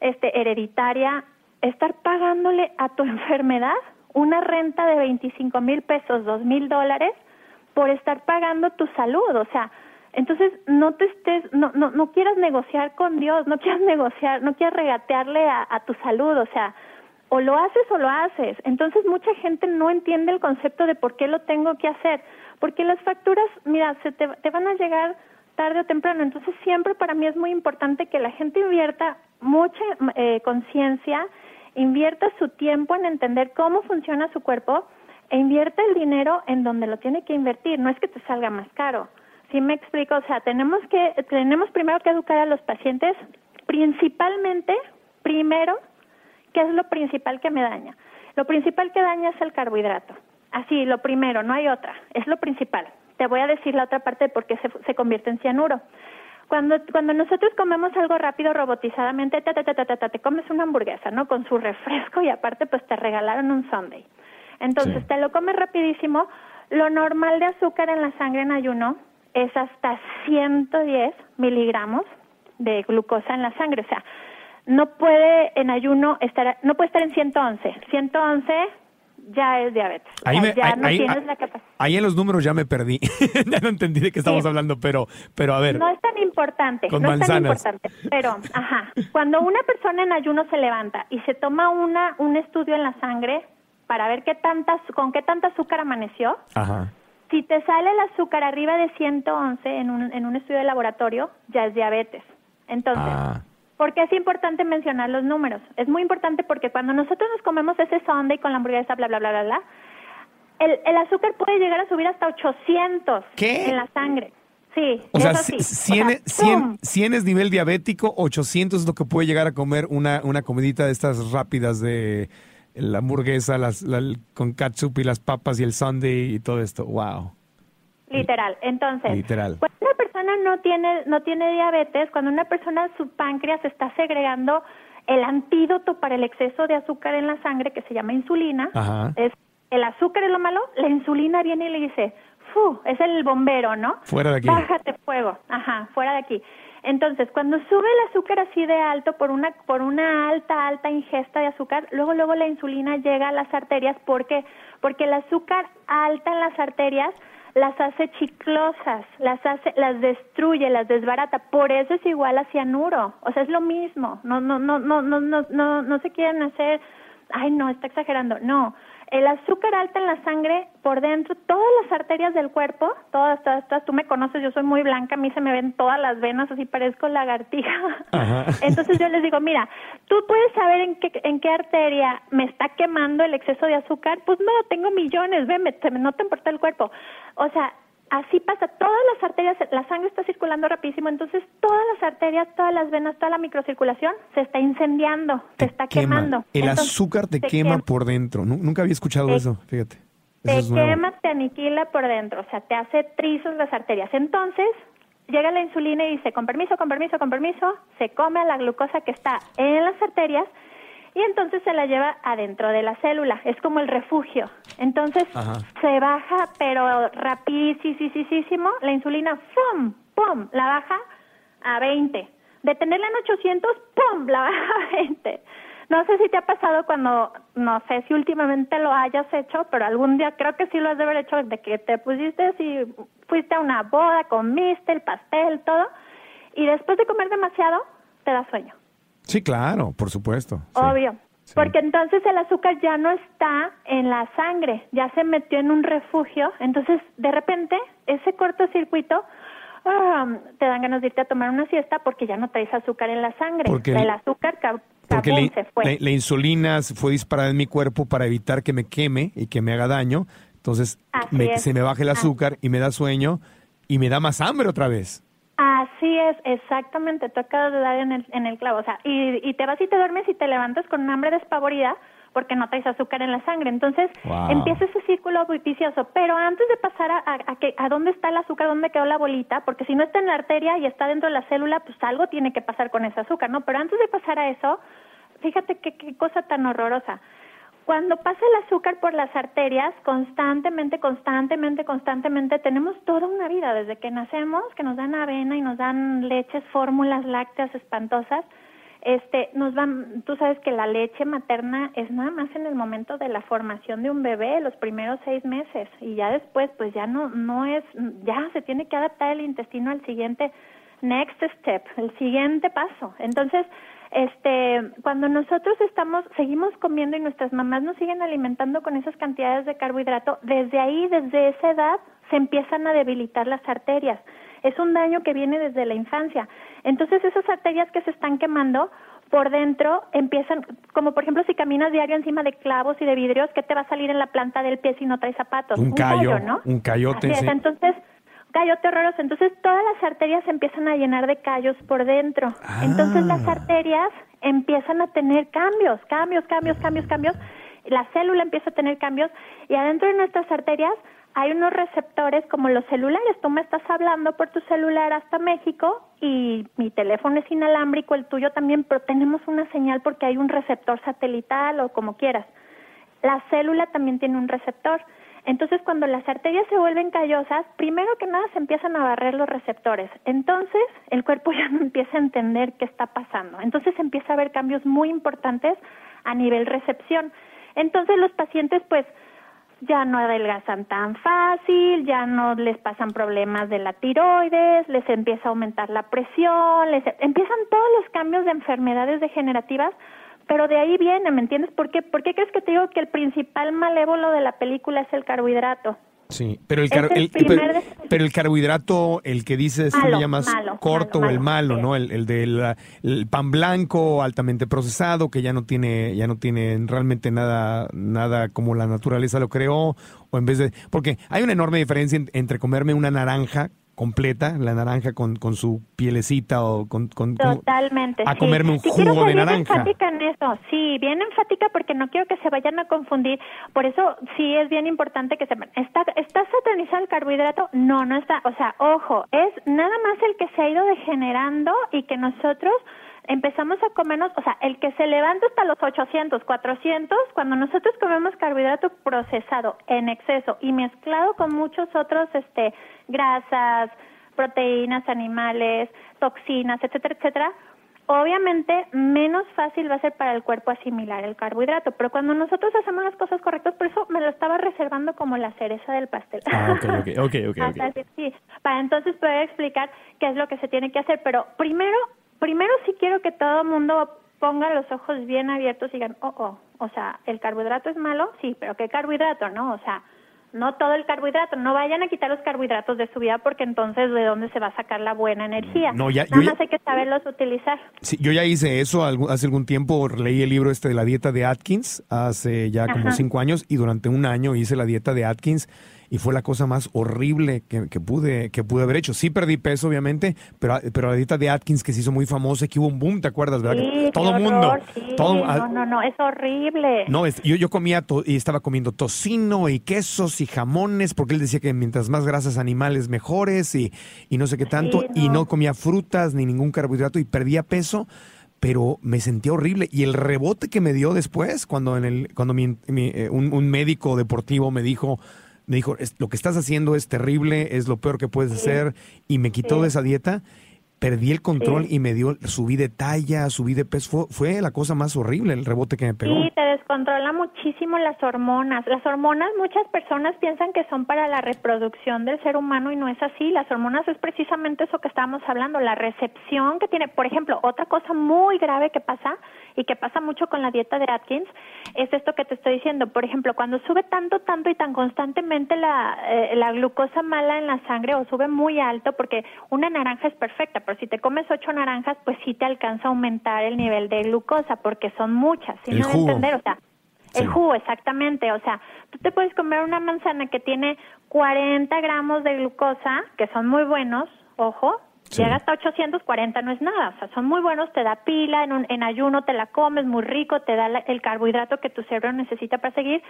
este hereditaria, estar pagándole a tu enfermedad una renta de 25 mil pesos, dos mil dólares, por estar pagando tu salud, o sea, entonces, no te estés, no, no, no quieras negociar con Dios, no quieras negociar, no quieras regatearle a, a tu salud, o sea, o lo haces o lo haces. Entonces, mucha gente no entiende el concepto de por qué lo tengo que hacer, porque las facturas, mira, se te, te van a llegar tarde o temprano. Entonces, siempre para mí es muy importante que la gente invierta mucha eh, conciencia, invierta su tiempo en entender cómo funciona su cuerpo e invierta el dinero en donde lo tiene que invertir. No es que te salga más caro sí me explico, o sea, tenemos que tenemos primero que educar a los pacientes, principalmente, primero, ¿qué es lo principal que me daña? Lo principal que daña es el carbohidrato. Así, lo primero, no hay otra, es lo principal. Te voy a decir la otra parte de por qué se, se convierte en cianuro. Cuando, cuando nosotros comemos algo rápido robotizadamente, te, te, te, te, comes una hamburguesa, ¿no? Con su refresco y aparte pues te regalaron un sundae. Entonces te lo comes rapidísimo. Lo normal de azúcar en la sangre en ayuno es hasta 110 miligramos de glucosa en la sangre. O sea, no puede en ayuno estar, no puede estar en 111. 111 ya es diabetes. Ahí, ya no tienes la capacidad. Ahí en los números ya me perdí. ya no entendí de qué estamos hablando, pero, pero a ver. No es tan importante. Con no manzanas. Es tan importante. Pero, ajá. Cuando una persona en ayuno se levanta y se toma una, un estudio en la sangre para ver qué tantas, con qué tanta azúcar amaneció, ajá si te sale el azúcar arriba de 111 en un, en un estudio de laboratorio, ya es diabetes. Entonces, ah. ¿por qué es importante mencionar los números? Es muy importante porque cuando nosotros nos comemos ese sundae con la hamburguesa, bla, bla, bla, bla, bla, el, el azúcar puede llegar a subir hasta 800 en la sangre. Sí, o sea, sí. 100, 100, es nivel diabético, 800 es lo que puede llegar a comer una, una comidita de estas rápidas de la hamburguesa las, con ketchup y las papas y el sundae y todo esto. Wow. Literal. Entonces, Literal. cuando una persona no tiene no tiene diabetes, cuando una persona su páncreas está segregando el antídoto para el exceso de azúcar en la sangre que se llama insulina, es el azúcar es lo malo, la insulina viene y le dice, "Fu, es el bombero, ¿no? Fuera de aquí. Bájate fuego." Ajá, fuera de aquí. Entonces, cuando sube el azúcar así de alto por una por una alta alta ingesta de azúcar, luego luego la insulina llega a las arterias porque porque el azúcar alta en las arterias las hace chiclosas, las hace las destruye, las desbarata, por eso es igual a cianuro, o sea, es lo mismo. No no no no no no no no se quieren hacer ay, no, está exagerando. No, el azúcar alta en la sangre por dentro, todas las arterias del cuerpo, todas, todas, todas, tú me conoces, yo soy muy blanca, a mí se me ven todas las venas, así parezco lagartija. Entonces yo les digo, mira, tú puedes saber en qué, en qué arteria me está quemando el exceso de azúcar, pues no, tengo millones, ve, me, no te importa el cuerpo. O sea, así pasa, todas las arterias, la sangre está circulando rapidísimo, entonces todas las arterias, todas las venas, toda la microcirculación se está incendiando, se está quemando. El azúcar te quema, por dentro. Nunca había escuchado eso, fíjate. te Eso es nuevo. quema, te aniquila por dentro, o sea, te hace trizos las arterias. Entonces, llega la insulina y dice, con permiso, con permiso, con permiso, se come a la glucosa que está en las arterias y entonces se la lleva adentro de la célula. Es como el refugio. Entonces, Ajá. se baja, pero rapidísimo, la insulina, ¡pum! ¡pum! La baja a 20. De tenerla en 800, ¡pum! La baja a 20. No sé si te ha pasado cuando, no sé si últimamente lo hayas hecho, pero algún día creo que sí lo has de haber hecho, de que te pusiste y fuiste a una boda, comiste el pastel, todo, y después de comer demasiado, te da sueño. Sí, claro, por supuesto. sí. Obvio. Sí. Porque entonces el azúcar ya no está en la sangre, ya se metió en un refugio. Entonces, de repente, ese cortocircuito, ah, te dan ganas de irte a tomar una siesta porque ya no traes azúcar en la sangre. Porque el azúcar Porque se fue. la- la insulina se fue disparada en mi cuerpo para evitar que me queme y que me haga daño. Entonces me- se me baja el azúcar y me da sueño y me da más hambre otra vez. Así es, exactamente. Tú acabas de dar en el, en el clavo. O sea, y, y te vas y te duermes y te levantas con un hambre despavorida porque no traes azúcar en la sangre. Entonces Wow. empieza ese círculo vicioso. Pero antes de pasar a, a, a que, a dónde está el azúcar, dónde quedó la bolita, porque si no está en la arteria y está dentro de la célula, pues algo tiene que pasar con ese azúcar, ¿no? Pero antes de pasar a eso, fíjate qué, qué cosa tan horrorosa. Cuando pasa el azúcar por las arterias, constantemente, constantemente, constantemente, tenemos toda una vida desde que nacemos, que nos dan avena y nos dan leches, fórmulas lácteas espantosas. Este, nos van, tú sabes que la leche materna es nada más en el momento de la formación de un bebé, los primeros seis meses, y ya después, pues ya no, no es, ya se tiene que adaptar el intestino al siguiente next step, el siguiente paso. Entonces, este, cuando nosotros estamos, seguimos comiendo y nuestras mamás nos siguen alimentando con esas cantidades de carbohidrato, desde ahí, desde esa edad, se empiezan a debilitar las arterias. Es un daño que viene desde la infancia. Entonces, esas arterias que se están quemando por dentro empiezan, como por ejemplo si caminas diario encima de clavos y de vidrios, ¿qué te va a salir en la planta del pie si no traes zapatos? Un callo, callo, ¿no? un callote, Así es. sí. Entonces, callote horroroso. Entonces, todas las arterias se empiezan a llenar de callos por dentro. Entonces, las Ah. arterias empiezan a tener cambios, cambios, cambios, cambios, cambios. La célula empieza a tener cambios y adentro de nuestras arterias hay unos receptores como los celulares. Tú me estás hablando por tu celular hasta México y mi teléfono es inalámbrico, el tuyo también, pero tenemos una señal porque hay un receptor satelital o como quieras. La célula también tiene un receptor. Entonces, cuando las arterias se vuelven callosas, primero que nada se empiezan a barrer los receptores. Entonces, el cuerpo ya no empieza a entender qué está pasando. Entonces, empieza a haber cambios muy importantes a nivel recepción. Entonces, los pacientes, pues, ya no adelgazan tan fácil, ya no les pasan problemas de la tiroides, les empieza a aumentar la presión, les empiezan todos los cambios de enfermedades degenerativas, pero de ahí viene, ¿me entiendes? ¿Por qué, ¿Por qué crees que te digo que el principal malévolo de la película es el carbohidrato? Sí, pero el, car- el el- primer pero, el carbohidrato, el que dices, tú Malo, le llamas malo, corto malo, o el malo, ¿no? El, el del el pan blanco altamente procesado que ya no tiene ya no tiene realmente nada nada como la naturaleza lo creó o en vez de porque hay una enorme diferencia en- entre comerme una naranja completa, la naranja con, con su pielecita o con, Totalmente. a sí. comerme un Sí, jugo de bien naranja. enfática en eso. Sí, bien enfática porque no quiero que se vayan a confundir. Por eso sí es bien importante que sepan. ¿Está, ¿Está satanizado el carbohidrato? No, no está. O sea, ojo, es nada más el que se ha ido degenerando y que nosotros empezamos a comernos, o sea, el que se levanta hasta los 800, 400, cuando nosotros comemos carbohidrato procesado en exceso y mezclado con muchos otros este grasas, proteínas animales, toxinas, etcétera, etcétera, obviamente menos fácil va a ser para el cuerpo asimilar el carbohidrato, pero cuando nosotros hacemos las cosas correctas, por eso me lo estaba reservando como la cereza del pastel. Ah, ok, ok, ok, ok, ok. Hasta que sí, para entonces poder explicar qué es lo que se tiene que hacer, pero primero, primero sí quiero que todo el mundo ponga los ojos bien abiertos y digan, oh, oh, o sea, el carbohidrato es malo, sí, pero ¿qué carbohidrato, no? O sea, no todo el carbohidrato, no vayan a quitar los carbohidratos de su vida porque entonces de dónde se va a sacar la buena energía. No, ya- Nada yo ya- más hay que saberlos utilizar. Sí, yo ya hice eso hace algún tiempo, leí el libro este de la dieta de Atkins hace ya como Ajá. cinco años y durante un año hice la dieta de Atkins y fue la cosa más horrible que, que pude que pude haber hecho. Sí perdí peso, obviamente, pero, pero la dieta de Atkins que se hizo muy famosa, que hubo un boom, ¿te acuerdas? ¿verdad? Sí, todo qué mundo. sí. todo, no, no, no, es horrible. no, es- yo, yo comía to- y estaba comiendo tocino y quesos y jamones, porque él decía que mientras más grasas animales mejores y, y no sé qué tanto, Sí, y no. no comía frutas ni ningún carbohidrato y perdía peso, pero me sentía horrible. Y el rebote que me dio después, cuando en el, cuando mi- mi, eh, un, un médico deportivo me dijo, me dijo, "Es- lo que estás haciendo es terrible, es lo peor que puedes hacer, y me quitó de esa dieta. Perdí el control Sí. y me dio, subí de talla, subí de peso. Fue, fue la cosa más horrible el rebote que me pegó. Sí, te descontrola muchísimo las hormonas. Las hormonas, muchas personas piensan que son para la reproducción del ser humano y no es así. Las hormonas es precisamente eso que estábamos hablando, la recepción que tiene. Por ejemplo, otra cosa muy grave que pasa y que pasa mucho con la dieta de Atkins es esto que te estoy diciendo. Por ejemplo, cuando sube tanto, tanto y tan constantemente la, eh, la glucosa mala en la sangre o sube muy alto, porque una naranja es perfecta, pero si te comes ocho naranjas, pues sí te alcanza a aumentar el nivel de glucosa, porque son muchas. ¿sí El me voy a jugo. entender? O sea, Sí. el jugo, exactamente. O sea, tú te puedes comer una manzana que tiene 40 gramos de glucosa, que son muy buenos, ojo. Sí. Llega hasta 840, no es nada, o sea, son muy buenos, te da pila, en, un- en ayuno te la comes, muy rico, te da la- el carbohidrato que tu cerebro necesita para seguir,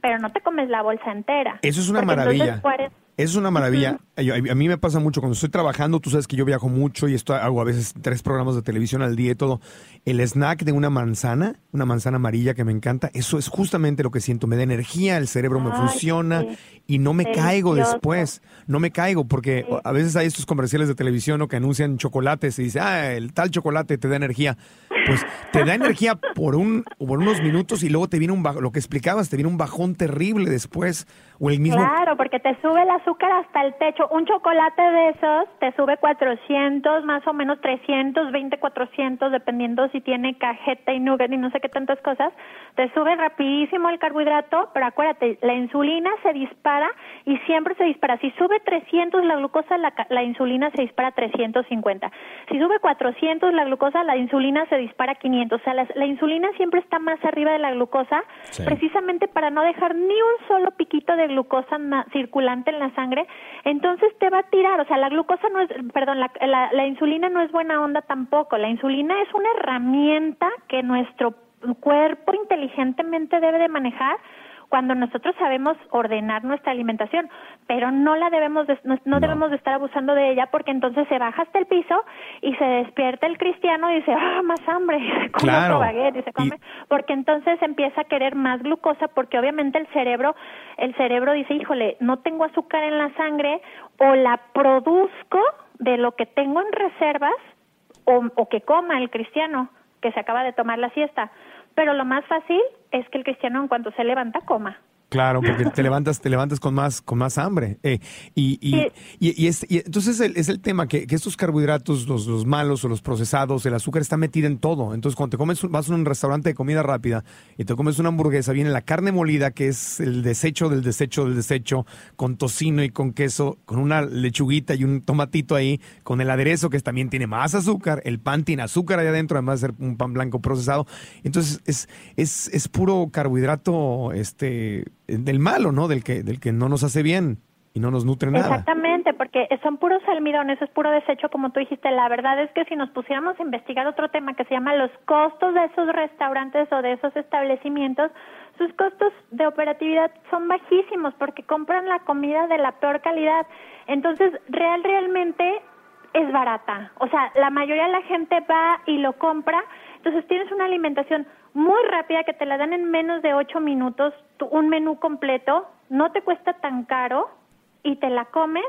pero no te comes la bolsa entera. Eso es una entonces maravilla. cuaren- Eso es una maravilla. A mí me pasa mucho cuando estoy trabajando, tú sabes que yo viajo mucho y esto hago a veces tres programas de televisión al día y todo. El snack de una manzana, una manzana amarilla que me encanta, eso es justamente lo que siento. Me da energía, el cerebro me Ay, funciona sí. y no me caigo después. No me caigo porque Sí. a veces hay estos comerciales de televisión ¿no? que anuncian chocolates y dice, ah, el tal chocolate te da energía. Pues te da energía por un por unos minutos y luego te viene un bajo, lo que explicabas, te viene un bajón terrible después o el mismo Claro, porque te sube el azúcar hasta el techo. Un chocolate de esos te sube 400, más o menos 320, 400, dependiendo si tiene cajeta y nugget y no sé qué tantas cosas. Te sube rapidísimo el carbohidrato, pero acuérdate, la insulina se dispara y siempre se dispara. Si sube 300 la glucosa, la, la insulina se dispara a 350. Si sube 400 la glucosa, la insulina se dispara a 500. O sea, la, la insulina siempre está más arriba de la glucosa, Sí. precisamente para no dejar ni un solo piquito de glucosa circulante en la sangre, entonces te va a tirar, o sea, la glucosa no es, perdón, la, la, la insulina no es buena onda tampoco, la insulina es una herramienta que nuestro cuerpo inteligentemente debe de manejar cuando nosotros sabemos ordenar nuestra alimentación, pero no la debemos de- no, no debemos de estar abusando de ella porque entonces se baja hasta el piso y se despierta el cristiano y dice, ah, más hambre, y se come Claro. otro baguette y se come, porque entonces empieza a querer más glucosa porque obviamente el cerebro, el cerebro dice, híjole, no tengo azúcar en la sangre o la produzco de lo que tengo en reservas o, o que coma el cristiano que se acaba de tomar la siesta. Pero lo más fácil es que el cristiano en cuanto se levanta coma. Claro, porque te levantas, te levantas con más, con más hambre. eh, y, y, Sí. y, y es- y entonces el- es el tema que, que estos carbohidratos, los, los malos o los procesados, el azúcar está metido en todo. Entonces cuando te comes, vas a un restaurante de comida rápida y te comes una hamburguesa, viene la carne molida, que es el desecho del desecho del desecho, con tocino y con queso, con una lechuguita y un tomatito ahí, con el aderezo que también tiene más azúcar, el pan tiene azúcar ahí adentro, además de ser un pan blanco procesado. Entonces es, es, es puro carbohidrato este del malo, ¿no? Del que, del que no nos hace bien y no nos nutre nada. Exactamente, porque son puros almidones, es puro desecho, como tú dijiste. La verdad es que si nos pusiéramos a investigar otro tema que se llama los costos de esos restaurantes o de esos establecimientos, sus costos de operatividad son bajísimos porque compran la comida de la peor calidad. Entonces, real, realmente es barata. O sea, la mayoría de la gente va y lo compra. Entonces tienes una alimentación muy rápida que te la dan en menos de ocho minutos, un menú completo, no te cuesta tan caro y te la comes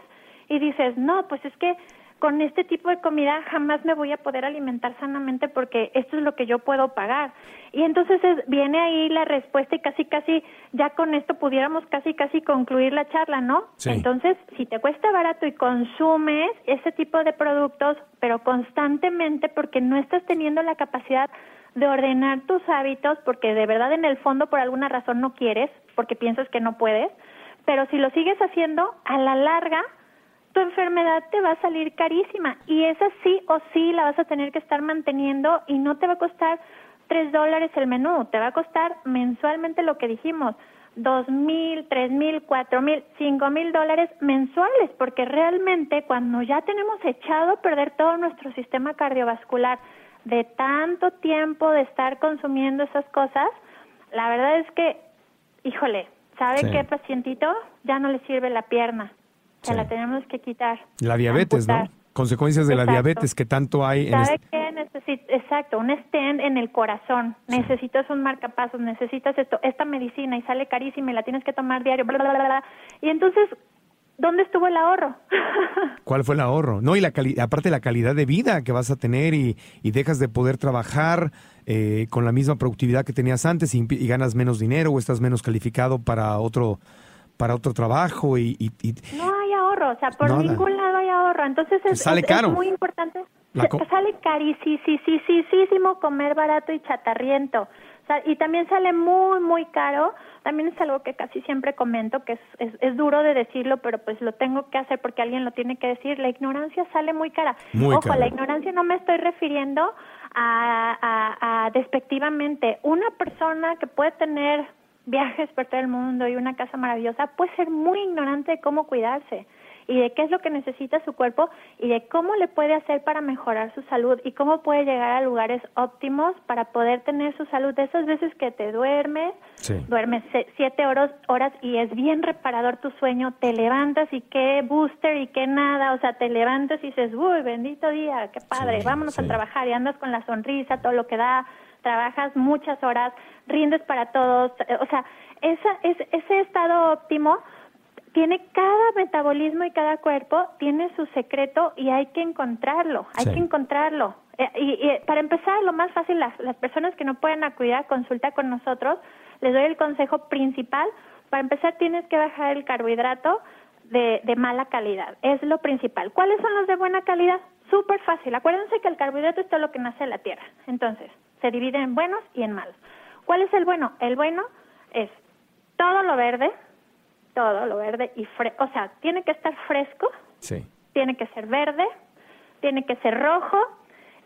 y dices, no, pues es que con este tipo de comida jamás me voy a poder alimentar sanamente porque esto es lo que yo puedo pagar. Y entonces es- viene ahí la respuesta y casi, casi, ya con esto pudiéramos casi, casi concluir la charla, ¿no? Sí. Entonces, si te cuesta barato y consumes ese tipo de productos, pero constantemente porque no estás teniendo la capacidad de ordenar tus hábitos, porque de verdad en el fondo por alguna razón no quieres, porque piensas que no puedes, pero si lo sigues haciendo, a la larga tu enfermedad te va a salir carísima. Y esa sí o sí la vas a tener que estar manteniendo y no te va a costar tres dólares el menú, te va a costar mensualmente lo que dijimos, dos mil, tres mil, cuatro mil, cinco mil dólares mensuales, porque realmente cuando ya tenemos echado a perder todo nuestro sistema cardiovascular de tanto tiempo de estar consumiendo esas cosas, la verdad es que, híjole, ¿sabe qué pacientito? Ya no le sirve la pierna, se la tenemos que quitar. La diabetes, ¿no? Consecuencias de la diabetes que tanto hay. En ¿Sabe qué? exacto, un stent en el corazón. Necesitas un marcapasos, necesitas esto, esta medicina y sale carísima y la tienes que tomar diario, bla, bla, bla, bla. Y entonces, ¿dónde estuvo el ahorro? ¿Cuál fue el ahorro? No, y la aparte la calidad de vida que vas a tener y, y dejas de poder trabajar eh, con la misma productividad que tenías antes y, ganas menos dinero o estás menos calificado para otro para otro trabajo y, no hay ahorro, o sea, por ningún lado hay ahorro, entonces es, sale caro. es muy importante sale carísimo comer barato y chatarriento. Y también sale muy, muy caro. También es algo que casi siempre comento, que es, es, duro de decirlo, pero pues lo tengo que hacer porque alguien lo tiene que decir. La ignorancia sale muy cara. Ojo, la ignorancia no me estoy refiriendo a, a, a despectivamente. Una persona que puede tener viajes por todo el mundo y una casa maravillosa puede ser muy ignorante de cómo cuidarse y de qué es lo que necesita su cuerpo y de cómo le puede hacer para mejorar su salud y cómo puede llegar a lugares óptimos para poder tener su salud. De esas veces que te duermes, duermes siete horas, horas y es bien reparador tu sueño, te levantas y qué booster y qué nada, o sea, te levantas y dices, uy, bendito día, qué padre, vámonos a trabajar y andas con la sonrisa, todo lo que da, trabajas muchas horas, rindes para todos, o sea, esa, es, ese estado óptimo tiene cada metabolismo y cada cuerpo tiene su secreto y hay que encontrarlo, hay que encontrarlo. Eh, y, para empezar, lo más fácil, las, las personas que no pueden acudir a consulta con nosotros, les doy el consejo principal. Para empezar, tienes que bajar el carbohidrato de, de mala calidad. Es lo principal. ¿Cuáles son los de buena calidad? Súper fácil. Acuérdense que el carbohidrato es todo lo que nace en la tierra. Entonces, se divide en buenos y en malos. ¿Cuál es el bueno? El bueno es todo lo verde, todo lo verde y fresco, o sea, tiene que estar fresco, sí. tiene que ser verde, tiene que ser rojo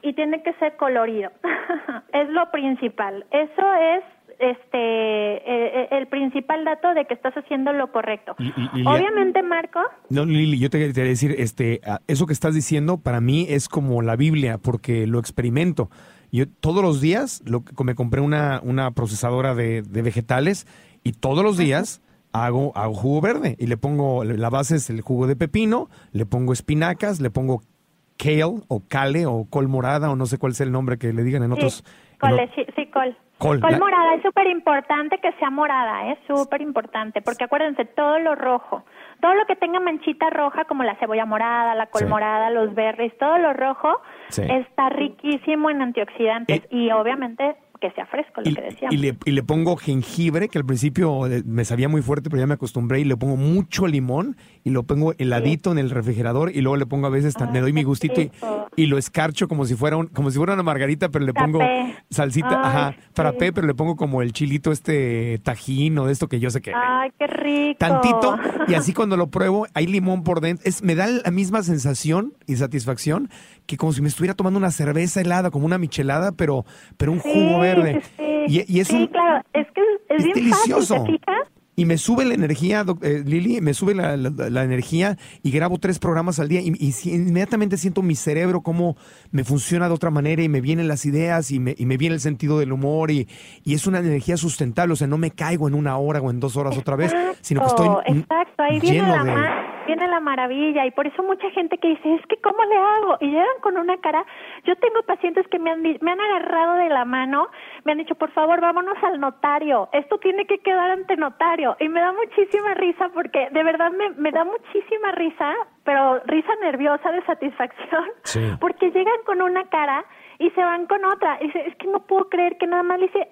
y tiene que ser colorido. es lo principal. Eso es este e, e, el, principal dato de que estás haciendo lo correcto. Obviamente, Marco. No, Lili, yo te quería decir, este, eso que estás diciendo para mí es como la Biblia, porque lo experimento. Yo todos los días lo, me compré una, una procesadora de, de vegetales y todos los días hago, hago jugo verde y le pongo, la base es el jugo de pepino, le pongo espinacas, le pongo kale o kale o col morada o no sé cuál es el nombre que le digan en otros. Sí, sí, col. Col, morada, es súper importante que sea morada, es súper importante, porque acuérdense, todo lo rojo, todo lo que tenga manchita roja, como la cebolla morada, la col morada, los berries, todo lo rojo, está riquísimo en antioxidantes y obviamente que sea fresco, lo que decíamos. Y le, y le pongo jengibre, que al principio eh, me sabía muy fuerte, pero ya me acostumbré, y le pongo mucho limón, y lo pongo heladito en el refrigerador, y luego le pongo a veces, me doy mi gustito, y, lo escarcho como si fuera un, como si fuera una margarita, pero le pongo salsita, ajá, frappé, pero le pongo como el chilito este tajín o de esto que yo sé que... ¡Ay, qué rico! Tantito, y así cuando lo pruebo, hay limón por dentro, es, me da la misma sensación y satisfacción que como si me estuviera tomando una cerveza helada, como una michelada, pero, pero un jugo verde. Sí, y, es sí, claro, es que es, bien delicioso. Fácil, y me sube la energía, eh, Lili, me sube la, la, energía y grabo tres programas al día y, inmediatamente siento mi cerebro cómo me funciona de otra manera y me vienen las ideas y me, y me viene el sentido del humor y, y, es una energía sustentable, o sea, no me caigo en una hora o en dos horas otra vez, sino que estoy exacto, ahí viene la de viene la maravilla y por eso mucha gente que dice, es que ¿cómo le hago? Y llegan con una cara, yo tengo pacientes que me han, me han agarrado de la mano, me han dicho, por favor, vámonos al notario, esto tiene que quedar ante notario. Y me da muchísima risa porque de verdad me, me da muchísima risa, pero risa nerviosa de satisfacción, porque llegan con una cara y se van con otra. Y dice, es que no puedo creer que nada más le hice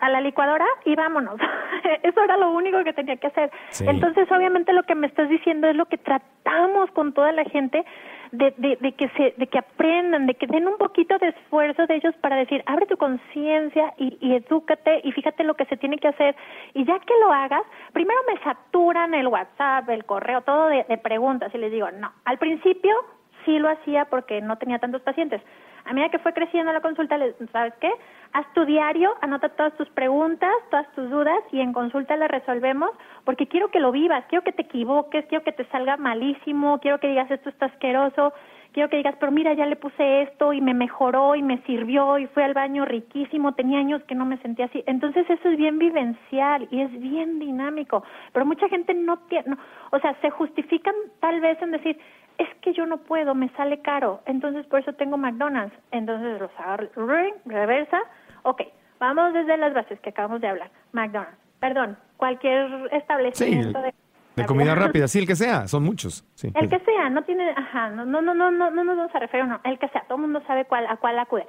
a la licuadora y vámonos. Eso era lo único que tenía que hacer. Entonces, obviamente lo que me estás diciendo es lo que tratamos con toda la gente de, de, que se, de que aprendan, de que den un poquito de esfuerzo de ellos para decir, abre tu conciencia y, y edúcate y fíjate lo que se tiene que hacer. Y ya que lo hagas, primero me saturan el WhatsApp, el correo, todo de, de preguntas y les digo, no, al principio sí lo hacía porque no tenía tantos pacientes A medida que fue creciendo la consulta, ¿sabes qué? Haz tu diario, anota todas tus preguntas, todas tus dudas y en consulta las resolvemos porque quiero que lo vivas, quiero que te equivoques, quiero que te salga malísimo, quiero que digas esto está asqueroso, quiero que digas, pero mira, ya le puse esto y me mejoró y me sirvió y fue al baño riquísimo, tenía años que no me sentía así. Entonces eso es bien vivencial y es bien dinámico, pero mucha gente no tiene, o sea, se justifican tal vez en decir, es que yo no puedo, me sale caro, entonces por eso tengo McDonald's. Entonces los agarro, reversa, ok, vamos desde las bases que acabamos de hablar, McDonald's, perdón, cualquier establecimiento de de comida rápida, sí, el que sea, son muchos. Sí, el que sea, no tiene, ajá, no, no, no, no, no, no nos vamos a referir, no, el que sea, todo el mundo sabe cuál, a cuál acude.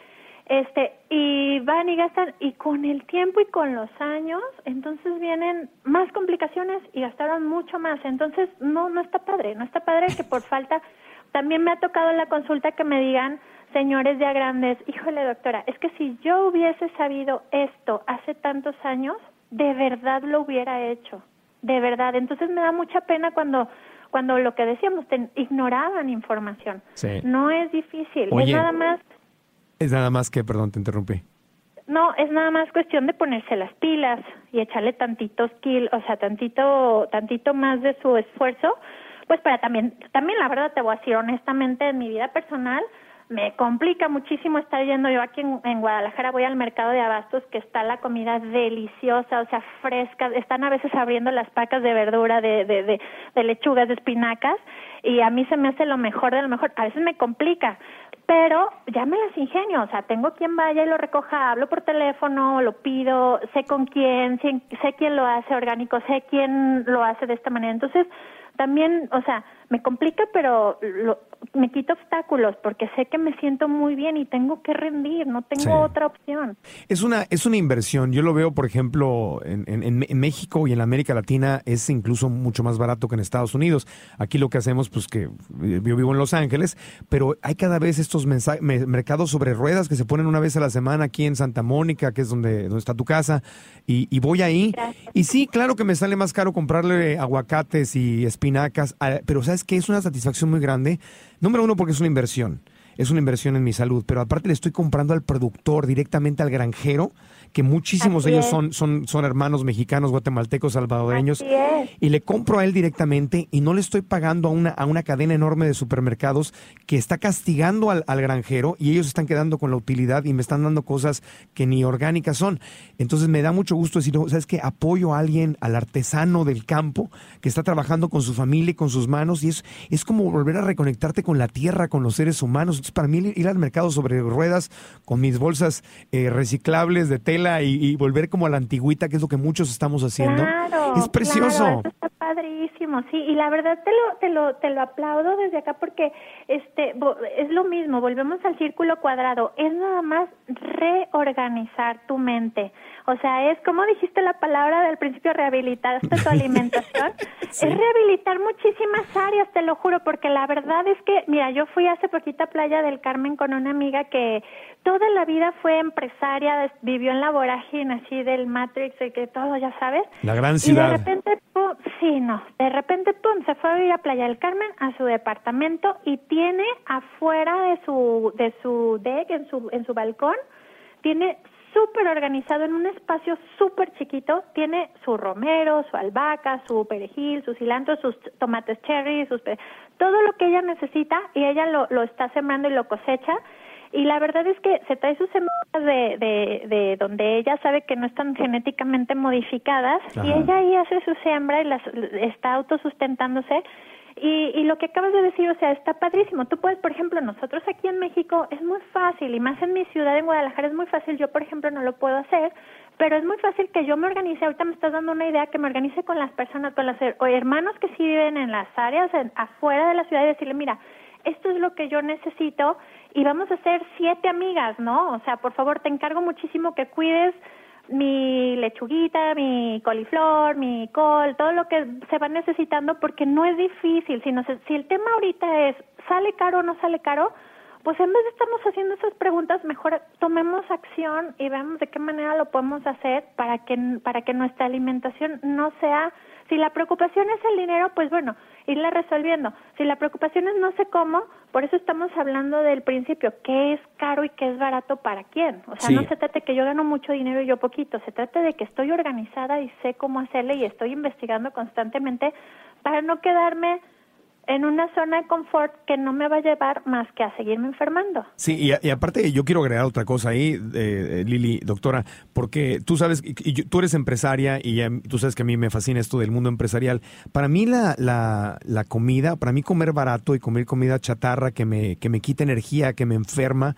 Este, y van y gastan, y con el tiempo y con los años, entonces vienen más complicaciones y gastaron mucho más. Entonces, no, no está padre, no está padre que por falta, también me ha tocado en la consulta que me digan, señores ya grandes, híjole doctora, es que si yo hubiese sabido esto hace tantos años, de verdad lo hubiera hecho de verdad. Entonces me da mucha pena cuando cuando lo que decíamos, te ignoraban información. No es difícil, es nada más... Es nada más que, perdón, te interrumpí. No, es nada más cuestión de ponerse las pilas y echarle tantito skill, o sea, tantito, tantito más de su esfuerzo, pues para también, también la verdad te voy a decir honestamente en mi vida personal, me complica muchísimo estar yendo yo aquí en, Guadalajara, voy al mercado de abastos que está la comida deliciosa, o sea, fresca, están a veces abriendo las pacas de verdura, de, de, de, de lechugas, de espinacas, y a mí se me hace lo mejor de lo mejor, a veces me complica, pero ya me las ingenio, o sea, tengo quien vaya y lo recoja, hablo por teléfono, lo pido, sé con quién, sé quién lo hace orgánico, sé quién lo hace de esta manera, entonces también, o sea, me complica, pero lo, me quito obstáculos porque sé que me siento muy bien y tengo que rendir, no tengo otra opción. Es una, es una inversión. Yo lo veo, por ejemplo, en, en, México y en América Latina es incluso mucho más barato que en Estados Unidos. Aquí lo que hacemos, pues que yo vivo en Los Ángeles, pero hay cada vez estos mercados sobre ruedas que se ponen una vez a la semana aquí en Santa Mónica, que es donde, donde está tu casa, y, voy ahí. Y sí, claro que me sale más caro comprarle aguacates y espinacas, pero ¿sabes qué? Es una satisfacción muy grande Número uno, porque es una inversión. Es una inversión en mi salud, pero aparte le estoy comprando al productor, directamente al granjero, que muchísimos de ellos son, son, son hermanos mexicanos, guatemaltecos, salvadoreños, y le compro a él directamente y no le estoy pagando a una, a una cadena enorme de supermercados que está castigando al, al granjero y ellos están quedando con la utilidad y me están dando cosas que ni orgánicas son. Entonces me da mucho gusto decir, ¿sabes qué? Apoyo a alguien, al artesano del campo, que está trabajando con su familia y con sus manos y es, es como volver a reconectarte con la tierra, con los seres humanos. Entonces para mí ir al mercado sobre ruedas con mis bolsas eh, reciclables de tela, y, volver como a la antigüita, que es lo que muchos estamos haciendo. es precioso. está padrísimo, sí, y la verdad te lo, te lo, te lo aplaudo desde acá porque este es lo mismo, volvemos al círculo cuadrado, es nada más reorganizar tu mente. O sea, es como dijiste la palabra del principio, rehabilitar tu alimentación. Es rehabilitar muchísimas áreas, te lo juro, porque la verdad es que, mira, yo fui hace poquito a Playa del Carmen con una amiga que toda la vida fue empresaria, vivió en la vorágine así del Matrix, de que todo, ya sabes. La gran ciudad. Y de repente, pum, sí, no, de repente, pum, se fue a vivir a Playa del Carmen, a su departamento, y tiene afuera de su, de su deck, en su, en su balcón, tiene súper organizado en un espacio súper chiquito. Tiene su romero, su albahaca, su perejil, su cilantro, sus tomates cherry, sus todo lo que ella necesita y ella lo, lo está sembrando y lo cosecha. Y la verdad es que se trae sus semillas de, de, de donde ella sabe que no están genéticamente modificadas y ella ahí hace su siembra y las, está autosustentándose y, y lo que acabas de decir, o sea, está padrísimo. Tú puedes, por ejemplo, nosotros aquí en México es muy fácil, y más en mi ciudad, en Guadalajara, es muy fácil. Yo, por ejemplo, no lo puedo hacer, pero es muy fácil que yo me organice. Ahorita me estás dando una idea que me organice con las personas, con los hermanos que sí viven en las áreas afuera de la ciudad y decirle, mira, esto es lo que yo necesito y vamos a ser siete amigas, ¿no? O sea, por favor, te encargo muchísimo que cuides mi lechuguita, mi coliflor, mi col, todo lo que se va necesitando porque no es difícil. Si, no si el tema ahorita es, ¿sale caro o no sale caro? Pues en vez de estarnos haciendo esas preguntas, mejor tomemos acción y veamos de qué manera lo podemos hacer para que, para que nuestra alimentación no sea Si la preocupación es el dinero, pues bueno, irla resolviendo. Si la preocupación es no sé cómo, por eso estamos hablando del principio, qué es caro y qué es barato para quién. O sea, no se trata de que yo gano mucho dinero y yo poquito, se trata de que estoy organizada y sé cómo hacerle y estoy investigando constantemente para no quedarme en una zona de confort que no me va a llevar más que a seguirme enfermando. Sí, y, aparte yo quiero agregar otra cosa ahí, eh, Lili, doctora, porque tú sabes, y, tú eres empresaria y tú sabes que a mí me fascina esto del mundo empresarial. Para mí la, la, la comida, para mí comer barato y comer comida chatarra que me, que me quita energía, que me enferma,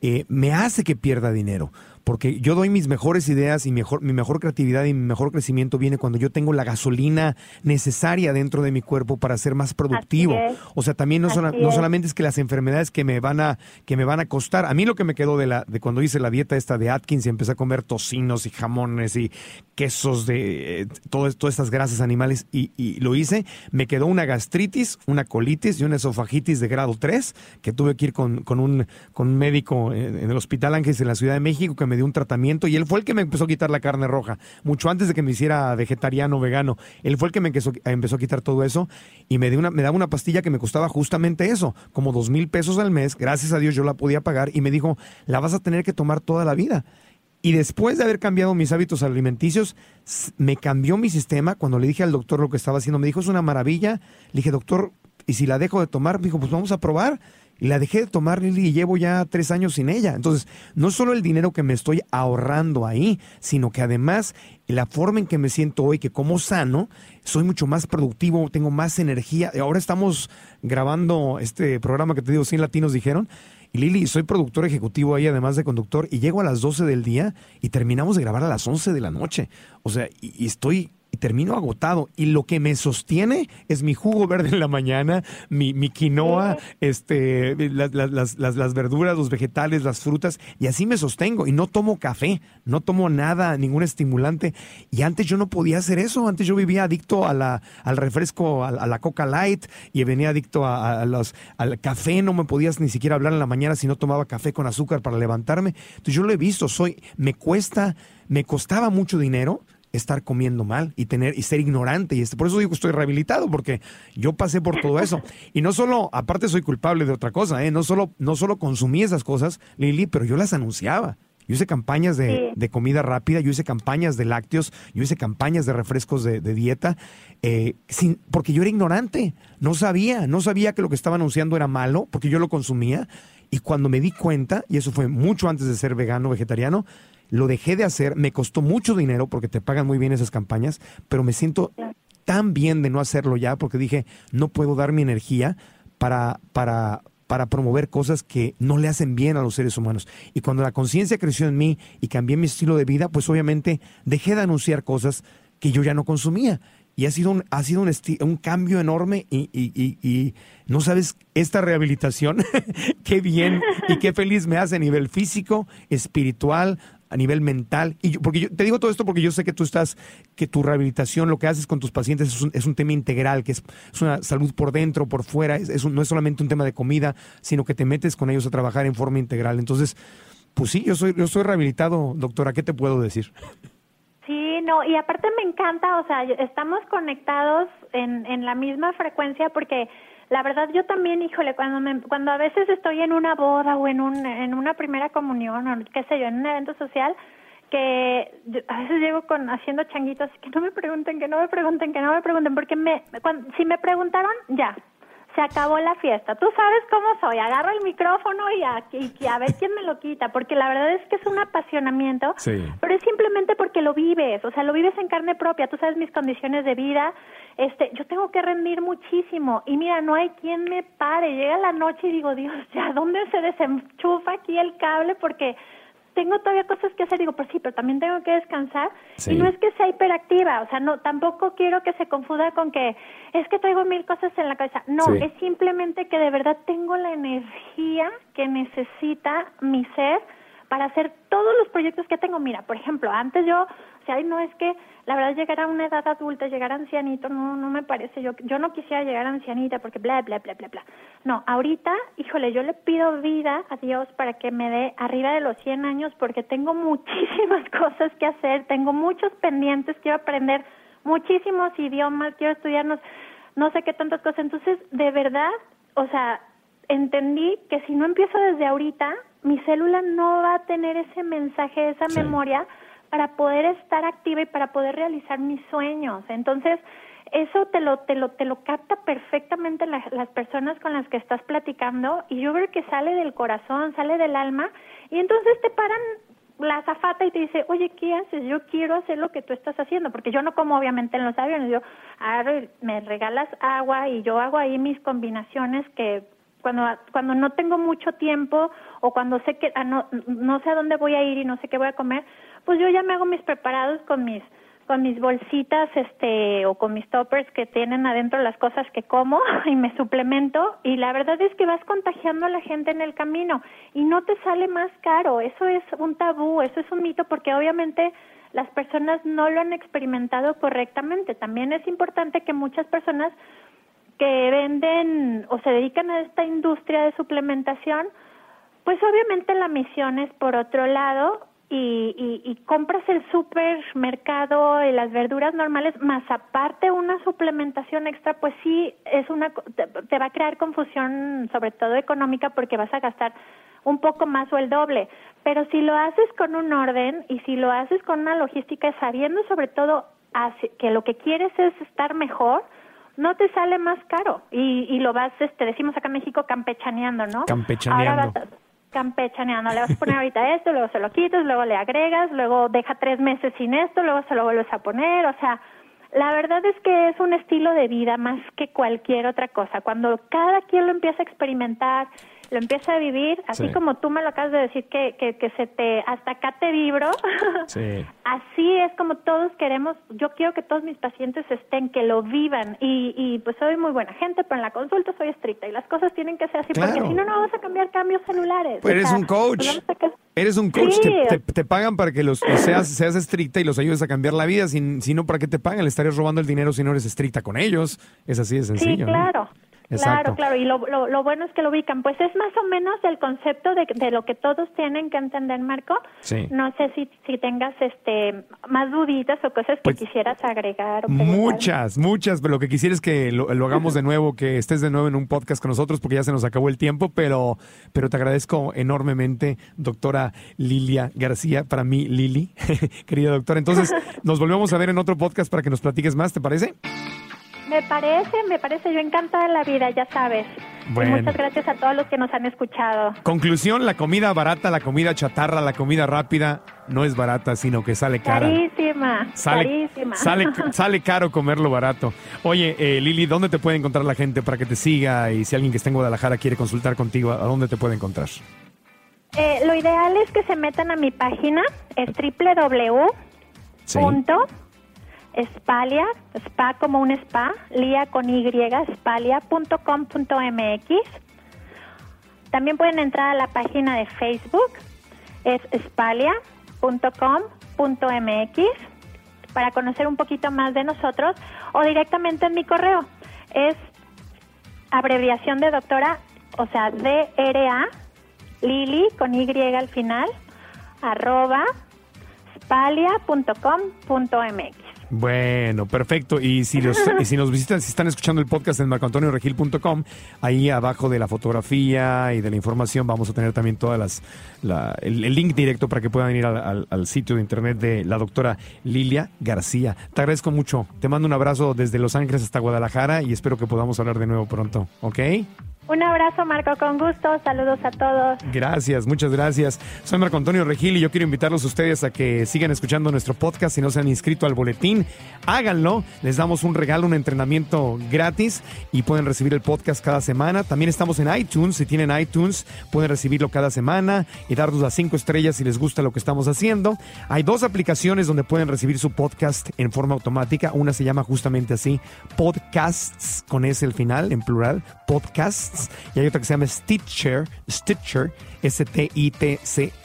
eh, me hace que pierda dinero porque yo doy mis mejores ideas y mejor, mi mejor creatividad y mi mejor crecimiento viene cuando yo tengo la gasolina necesaria dentro de mi cuerpo para ser más productivo. O sea, también no, no solamente es que las enfermedades que me van a que me van a costar. A mí lo que me quedó de la de cuando hice la dieta esta de Atkins y empecé a comer tocinos y jamones y quesos de eh, todas estas grasas animales y, lo hice, me quedó una gastritis, una colitis y una esofagitis de grado 3 que tuve que ir con, con un con un médico en, en el Hospital Ángeles en la Ciudad de México que me dio un tratamiento y él fue el que me empezó a quitar la carne roja, mucho antes de que me hiciera vegetariano vegano. Él fue el que me empezó, empezó a quitar todo eso y me, dio una, me daba una pastilla que me costaba justamente eso, como dos mil pesos al mes. Gracias a Dios yo la podía pagar y me dijo, la vas a tener que tomar toda la vida. Y después de haber cambiado mis hábitos alimenticios, me cambió mi sistema. Cuando le dije al doctor lo que estaba haciendo, me dijo, es una maravilla. Le dije, doctor, ¿y si la dejo de tomar? Me dijo, pues vamos a probar. Y la dejé de tomar, Lili, y llevo ya tres años sin ella. Entonces, no solo el dinero que me estoy ahorrando ahí, sino que además la forma en que me siento hoy, que como sano, soy mucho más productivo, tengo más energía. Ahora estamos grabando este programa que te digo, 100 latinos dijeron. Y Lili, soy productor ejecutivo ahí, además de conductor, y llego a las 12 del día y terminamos de grabar a las 11 de la noche. O sea, y estoy y termino agotado. Y lo que me sostiene es mi jugo verde en la mañana, mi, mi quinoa, este, las, las, las, las, verduras, los vegetales, las frutas, y así me sostengo. Y no tomo café, no tomo nada, ningún estimulante. Y antes yo no podía hacer eso. Antes yo vivía adicto a la, al refresco, a, la Coca Light, y venía adicto a, los, al café. No me podías ni siquiera hablar en la mañana si no tomaba café con azúcar para levantarme. Entonces yo lo he visto, soy, me cuesta, me costaba mucho dinero estar comiendo mal y tener y ser ignorante y este, por eso digo que estoy rehabilitado porque yo pasé por todo eso. Y no solo aparte soy culpable de otra cosa ¿eh? no solo no solo consumí esas cosas Lili pero yo las anunciaba. Yo hice campañas de, comida rápida, yo hice campañas de lácteos, yo hice campañas de refrescos de, dieta, eh, sin, porque yo era ignorante, no sabía, no sabía que lo que estaba anunciando era malo, porque yo lo consumía, y cuando me di cuenta, y eso fue mucho antes de ser vegano, vegetariano, lo dejé de hacer, me costó mucho dinero porque te pagan muy bien esas campañas, pero me siento tan bien de no hacerlo ya porque dije, no puedo dar mi energía para, para, para promover cosas que no le hacen bien a los seres humanos. Y cuando la conciencia creció en mí y cambié mi estilo de vida, pues obviamente dejé de anunciar cosas que yo ya no consumía. Y ha sido un, ha sido un, un cambio enorme y, y, y, y, no sabes, esta rehabilitación, qué bien y qué feliz me hace a nivel físico, espiritual, a nivel mental. Y porque yo, te digo todo esto porque yo sé que tú estás, que tu rehabilitación, lo que haces con tus pacientes es un, es un tema integral, que es, una salud por dentro, por fuera, es, no es solamente un tema de comida, sino que te metes con ellos a trabajar en forma integral. Entonces, pues sí, yo soy, yo soy rehabilitado, doctora, ¿qué te puedo decir? Sí, no, y aparte me encanta, o sea, estamos conectados en, en la misma frecuencia porque la verdad yo también, híjole, cuando me, cuando a veces estoy en una boda o en un en una primera comunión o qué sé yo, en un evento social que a veces llego con haciendo changuitos que no me pregunten, que no me pregunten, que no me pregunten porque me cuando, si me preguntaron, ya, se acabó la fiesta. Tú sabes cómo soy, agarro el micrófono y a, y a, ver quién me lo quita, porque la verdad es que es un apasionamiento, pero es simplemente porque lo vives, o sea, lo vives en carne propia, tú sabes mis condiciones de vida, este, yo tengo que rendir muchísimo y mira, no hay quien me pare, llega la noche y digo, Dios, ya, ¿dónde se desenchufa aquí el cable? Porque tengo todavía cosas que hacer, digo, pues sí, pero también tengo que descansar. Y no es que sea hiperactiva, o sea, no, tampoco quiero que se confunda con que es que traigo mil cosas en la cabeza. No, es simplemente que de verdad tengo la energía que necesita mi ser para hacer todos los proyectos que tengo. Mira, por ejemplo, antes yo, o sea, no es que la verdad llegar a una edad adulta, llegar a ancianito, no, no me parece, yo, yo no quisiera llegar a ancianita porque bla, bla, bla, bla, bla. No, ahorita, híjole, yo le pido vida a Dios para que me dé arriba de los 100 años porque tengo muchísimas cosas que hacer, tengo muchos pendientes, quiero aprender muchísimos idiomas, quiero estudiarnos no sé qué tantas cosas. Entonces, de verdad, o sea, entendí que si no empiezo desde ahorita, mi célula no va a tener ese mensaje, esa memoria para poder estar activa y para poder realizar mis sueños. Entonces, eso te lo te lo te lo capta perfectamente las personas con las que estás platicando y yo creo que sale del corazón, sale del alma y entonces te paran la azafata y te dice, oye, ¿qué haces? Yo quiero hacer lo que tú estás haciendo, porque yo no como obviamente en los aviones, yo, ah, me regalas agua y yo hago ahí mis combinaciones que cuando cuando no tengo mucho tiempo o cuando sé que ah, no, no sé a dónde voy a ir y no sé qué voy a comer, pues yo ya me hago mis preparados con mis con mis bolsitas este o con mis toppers que tienen adentro las cosas que como y me suplemento y la verdad es que vas contagiando a la gente en el camino y no te sale más caro, eso es un tabú, eso es un mito porque obviamente las personas no lo han experimentado correctamente. También es importante que muchas personas que venden o se dedican a esta industria de suplementación, pues obviamente la misión es por otro lado y, y, compras el supermercado y las verduras normales más aparte una suplementación extra, pues sí es una te, va a crear confusión sobre todo económica porque vas a gastar un poco más o el doble. Pero si lo haces con un orden y si lo haces con una logística sabiendo sobre todo que lo que quieres es estar mejor, no te sale más caro y, y lo vas, este, decimos acá en México, campechaneando, ¿no? Campechaneando campechaneando, le vas a poner ahorita esto, luego se lo quitas, luego le agregas, luego deja tres meses sin esto, luego se lo vuelves a poner, o sea, la verdad es que es un estilo de vida más que cualquier otra cosa. Cuando cada quien lo empieza a experimentar, lo empieza a vivir, así como tú me lo acabas de decir que, que, que se te, hasta acá te vibro, sí. así es como todos queremos, yo quiero que todos mis pacientes estén, que lo vivan y, y pues soy muy buena gente, pero en la consulta soy estricta y las cosas tienen que ser así, porque si no, no vamos a cambiar cambios celulares. Pues eres un coach. Eres un coach, te, te, pagan para que los seas, seas estricta y los ayudes a cambiar la vida, si, si no, ¿para qué te pagan? Le estarías robando el dinero si no eres estricta con ellos. Es así de sencillo. Sí, claro. Claro, claro, y lo, lo, bueno es que lo ubican. Pues es más o menos el concepto de, de lo que todos tienen que entender, Marco. Sí. No sé si, si tengas este más duditas o cosas que pues quisieras agregar. muchas, muchas, pero lo que quisiera es que lo, hagamos de nuevo, que estés de nuevo en un podcast con nosotros porque ya se nos acabó el tiempo, pero, pero te agradezco enormemente, doctora Lilia García, para mí Lili, querida doctora. Entonces, nos volvemos a ver en otro podcast para que nos platiques más, ¿te parece? Me parece, me parece, yo encantada de la vida, ya sabes. muchas gracias a todos los que nos han escuchado. Conclusión, la comida barata, la comida chatarra, la comida rápida no es barata, sino que sale cara. Carísima, sale, carísima. Sale, sale caro comerlo barato. Oye, eh, Lili, ¿dónde te puede encontrar la gente para que te siga? Y si alguien que está en Guadalajara quiere consultar contigo, ¿a dónde te puede encontrar? Eh, lo ideal es que se metan a mi página, es www. Espalia, spa como un spa, lia con y, spalia.com.mx. También pueden entrar a la página de Facebook, es spalia.com.mx para conocer un poquito más de nosotros o directamente en mi correo. Es abreviación de doctora, o sea, DRA, Lili con Y al final, arroba spalia.com.mx. Bueno, perfecto. Y si, los, si nos visitan, si están escuchando el podcast en marcoantonioregil.com, ahí abajo de la fotografía y de la información vamos a tener también todas las el, link directo para que puedan ir al, al, sitio de internet de la doctora Lilia García. Te agradezco mucho. Te mando un abrazo desde Los Ángeles hasta Guadalajara y espero que podamos hablar de nuevo pronto. ¿Ok? Un abrazo, Marco, con gusto. Saludos a todos. Gracias, muchas gracias. Soy Marco Antonio Regil y yo quiero invitarlos a ustedes a que sigan escuchando nuestro podcast. Si no se han inscrito al boletín, háganlo. Les damos un regalo, un entrenamiento gratis y pueden recibir el podcast cada semana. También estamos en iTunes. Si tienen iTunes, pueden recibirlo cada semana y darnos las cinco estrellas si les gusta lo que estamos haciendo. Hay dos aplicaciones donde pueden recibir su podcast en forma automática. Una se llama justamente así, Podcasts, con S el final, en plural, Podcasts Y hay otra que se llama Stitcher, Stitcher, S-T-I-T-C-H-E-R.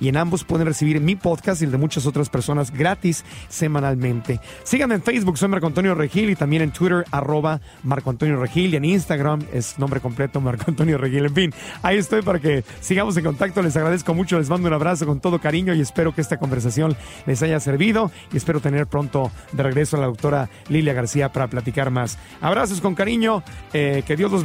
Y en ambos pueden recibir mi podcast y el de muchas otras personas gratis semanalmente. Síganme en Facebook, soy Marco Antonio Regil y también en Twitter, arroba Marco Antonio Regil y en Instagram es nombre completo Marco Antonio Regil. En fin, ahí estoy para que sigamos en contacto. Les agradezco mucho, les mando un abrazo con todo cariño y espero que esta conversación les haya servido y espero tener pronto de regreso a la doctora Lilia García para platicar más. Abrazos con cariño, eh, que Dios los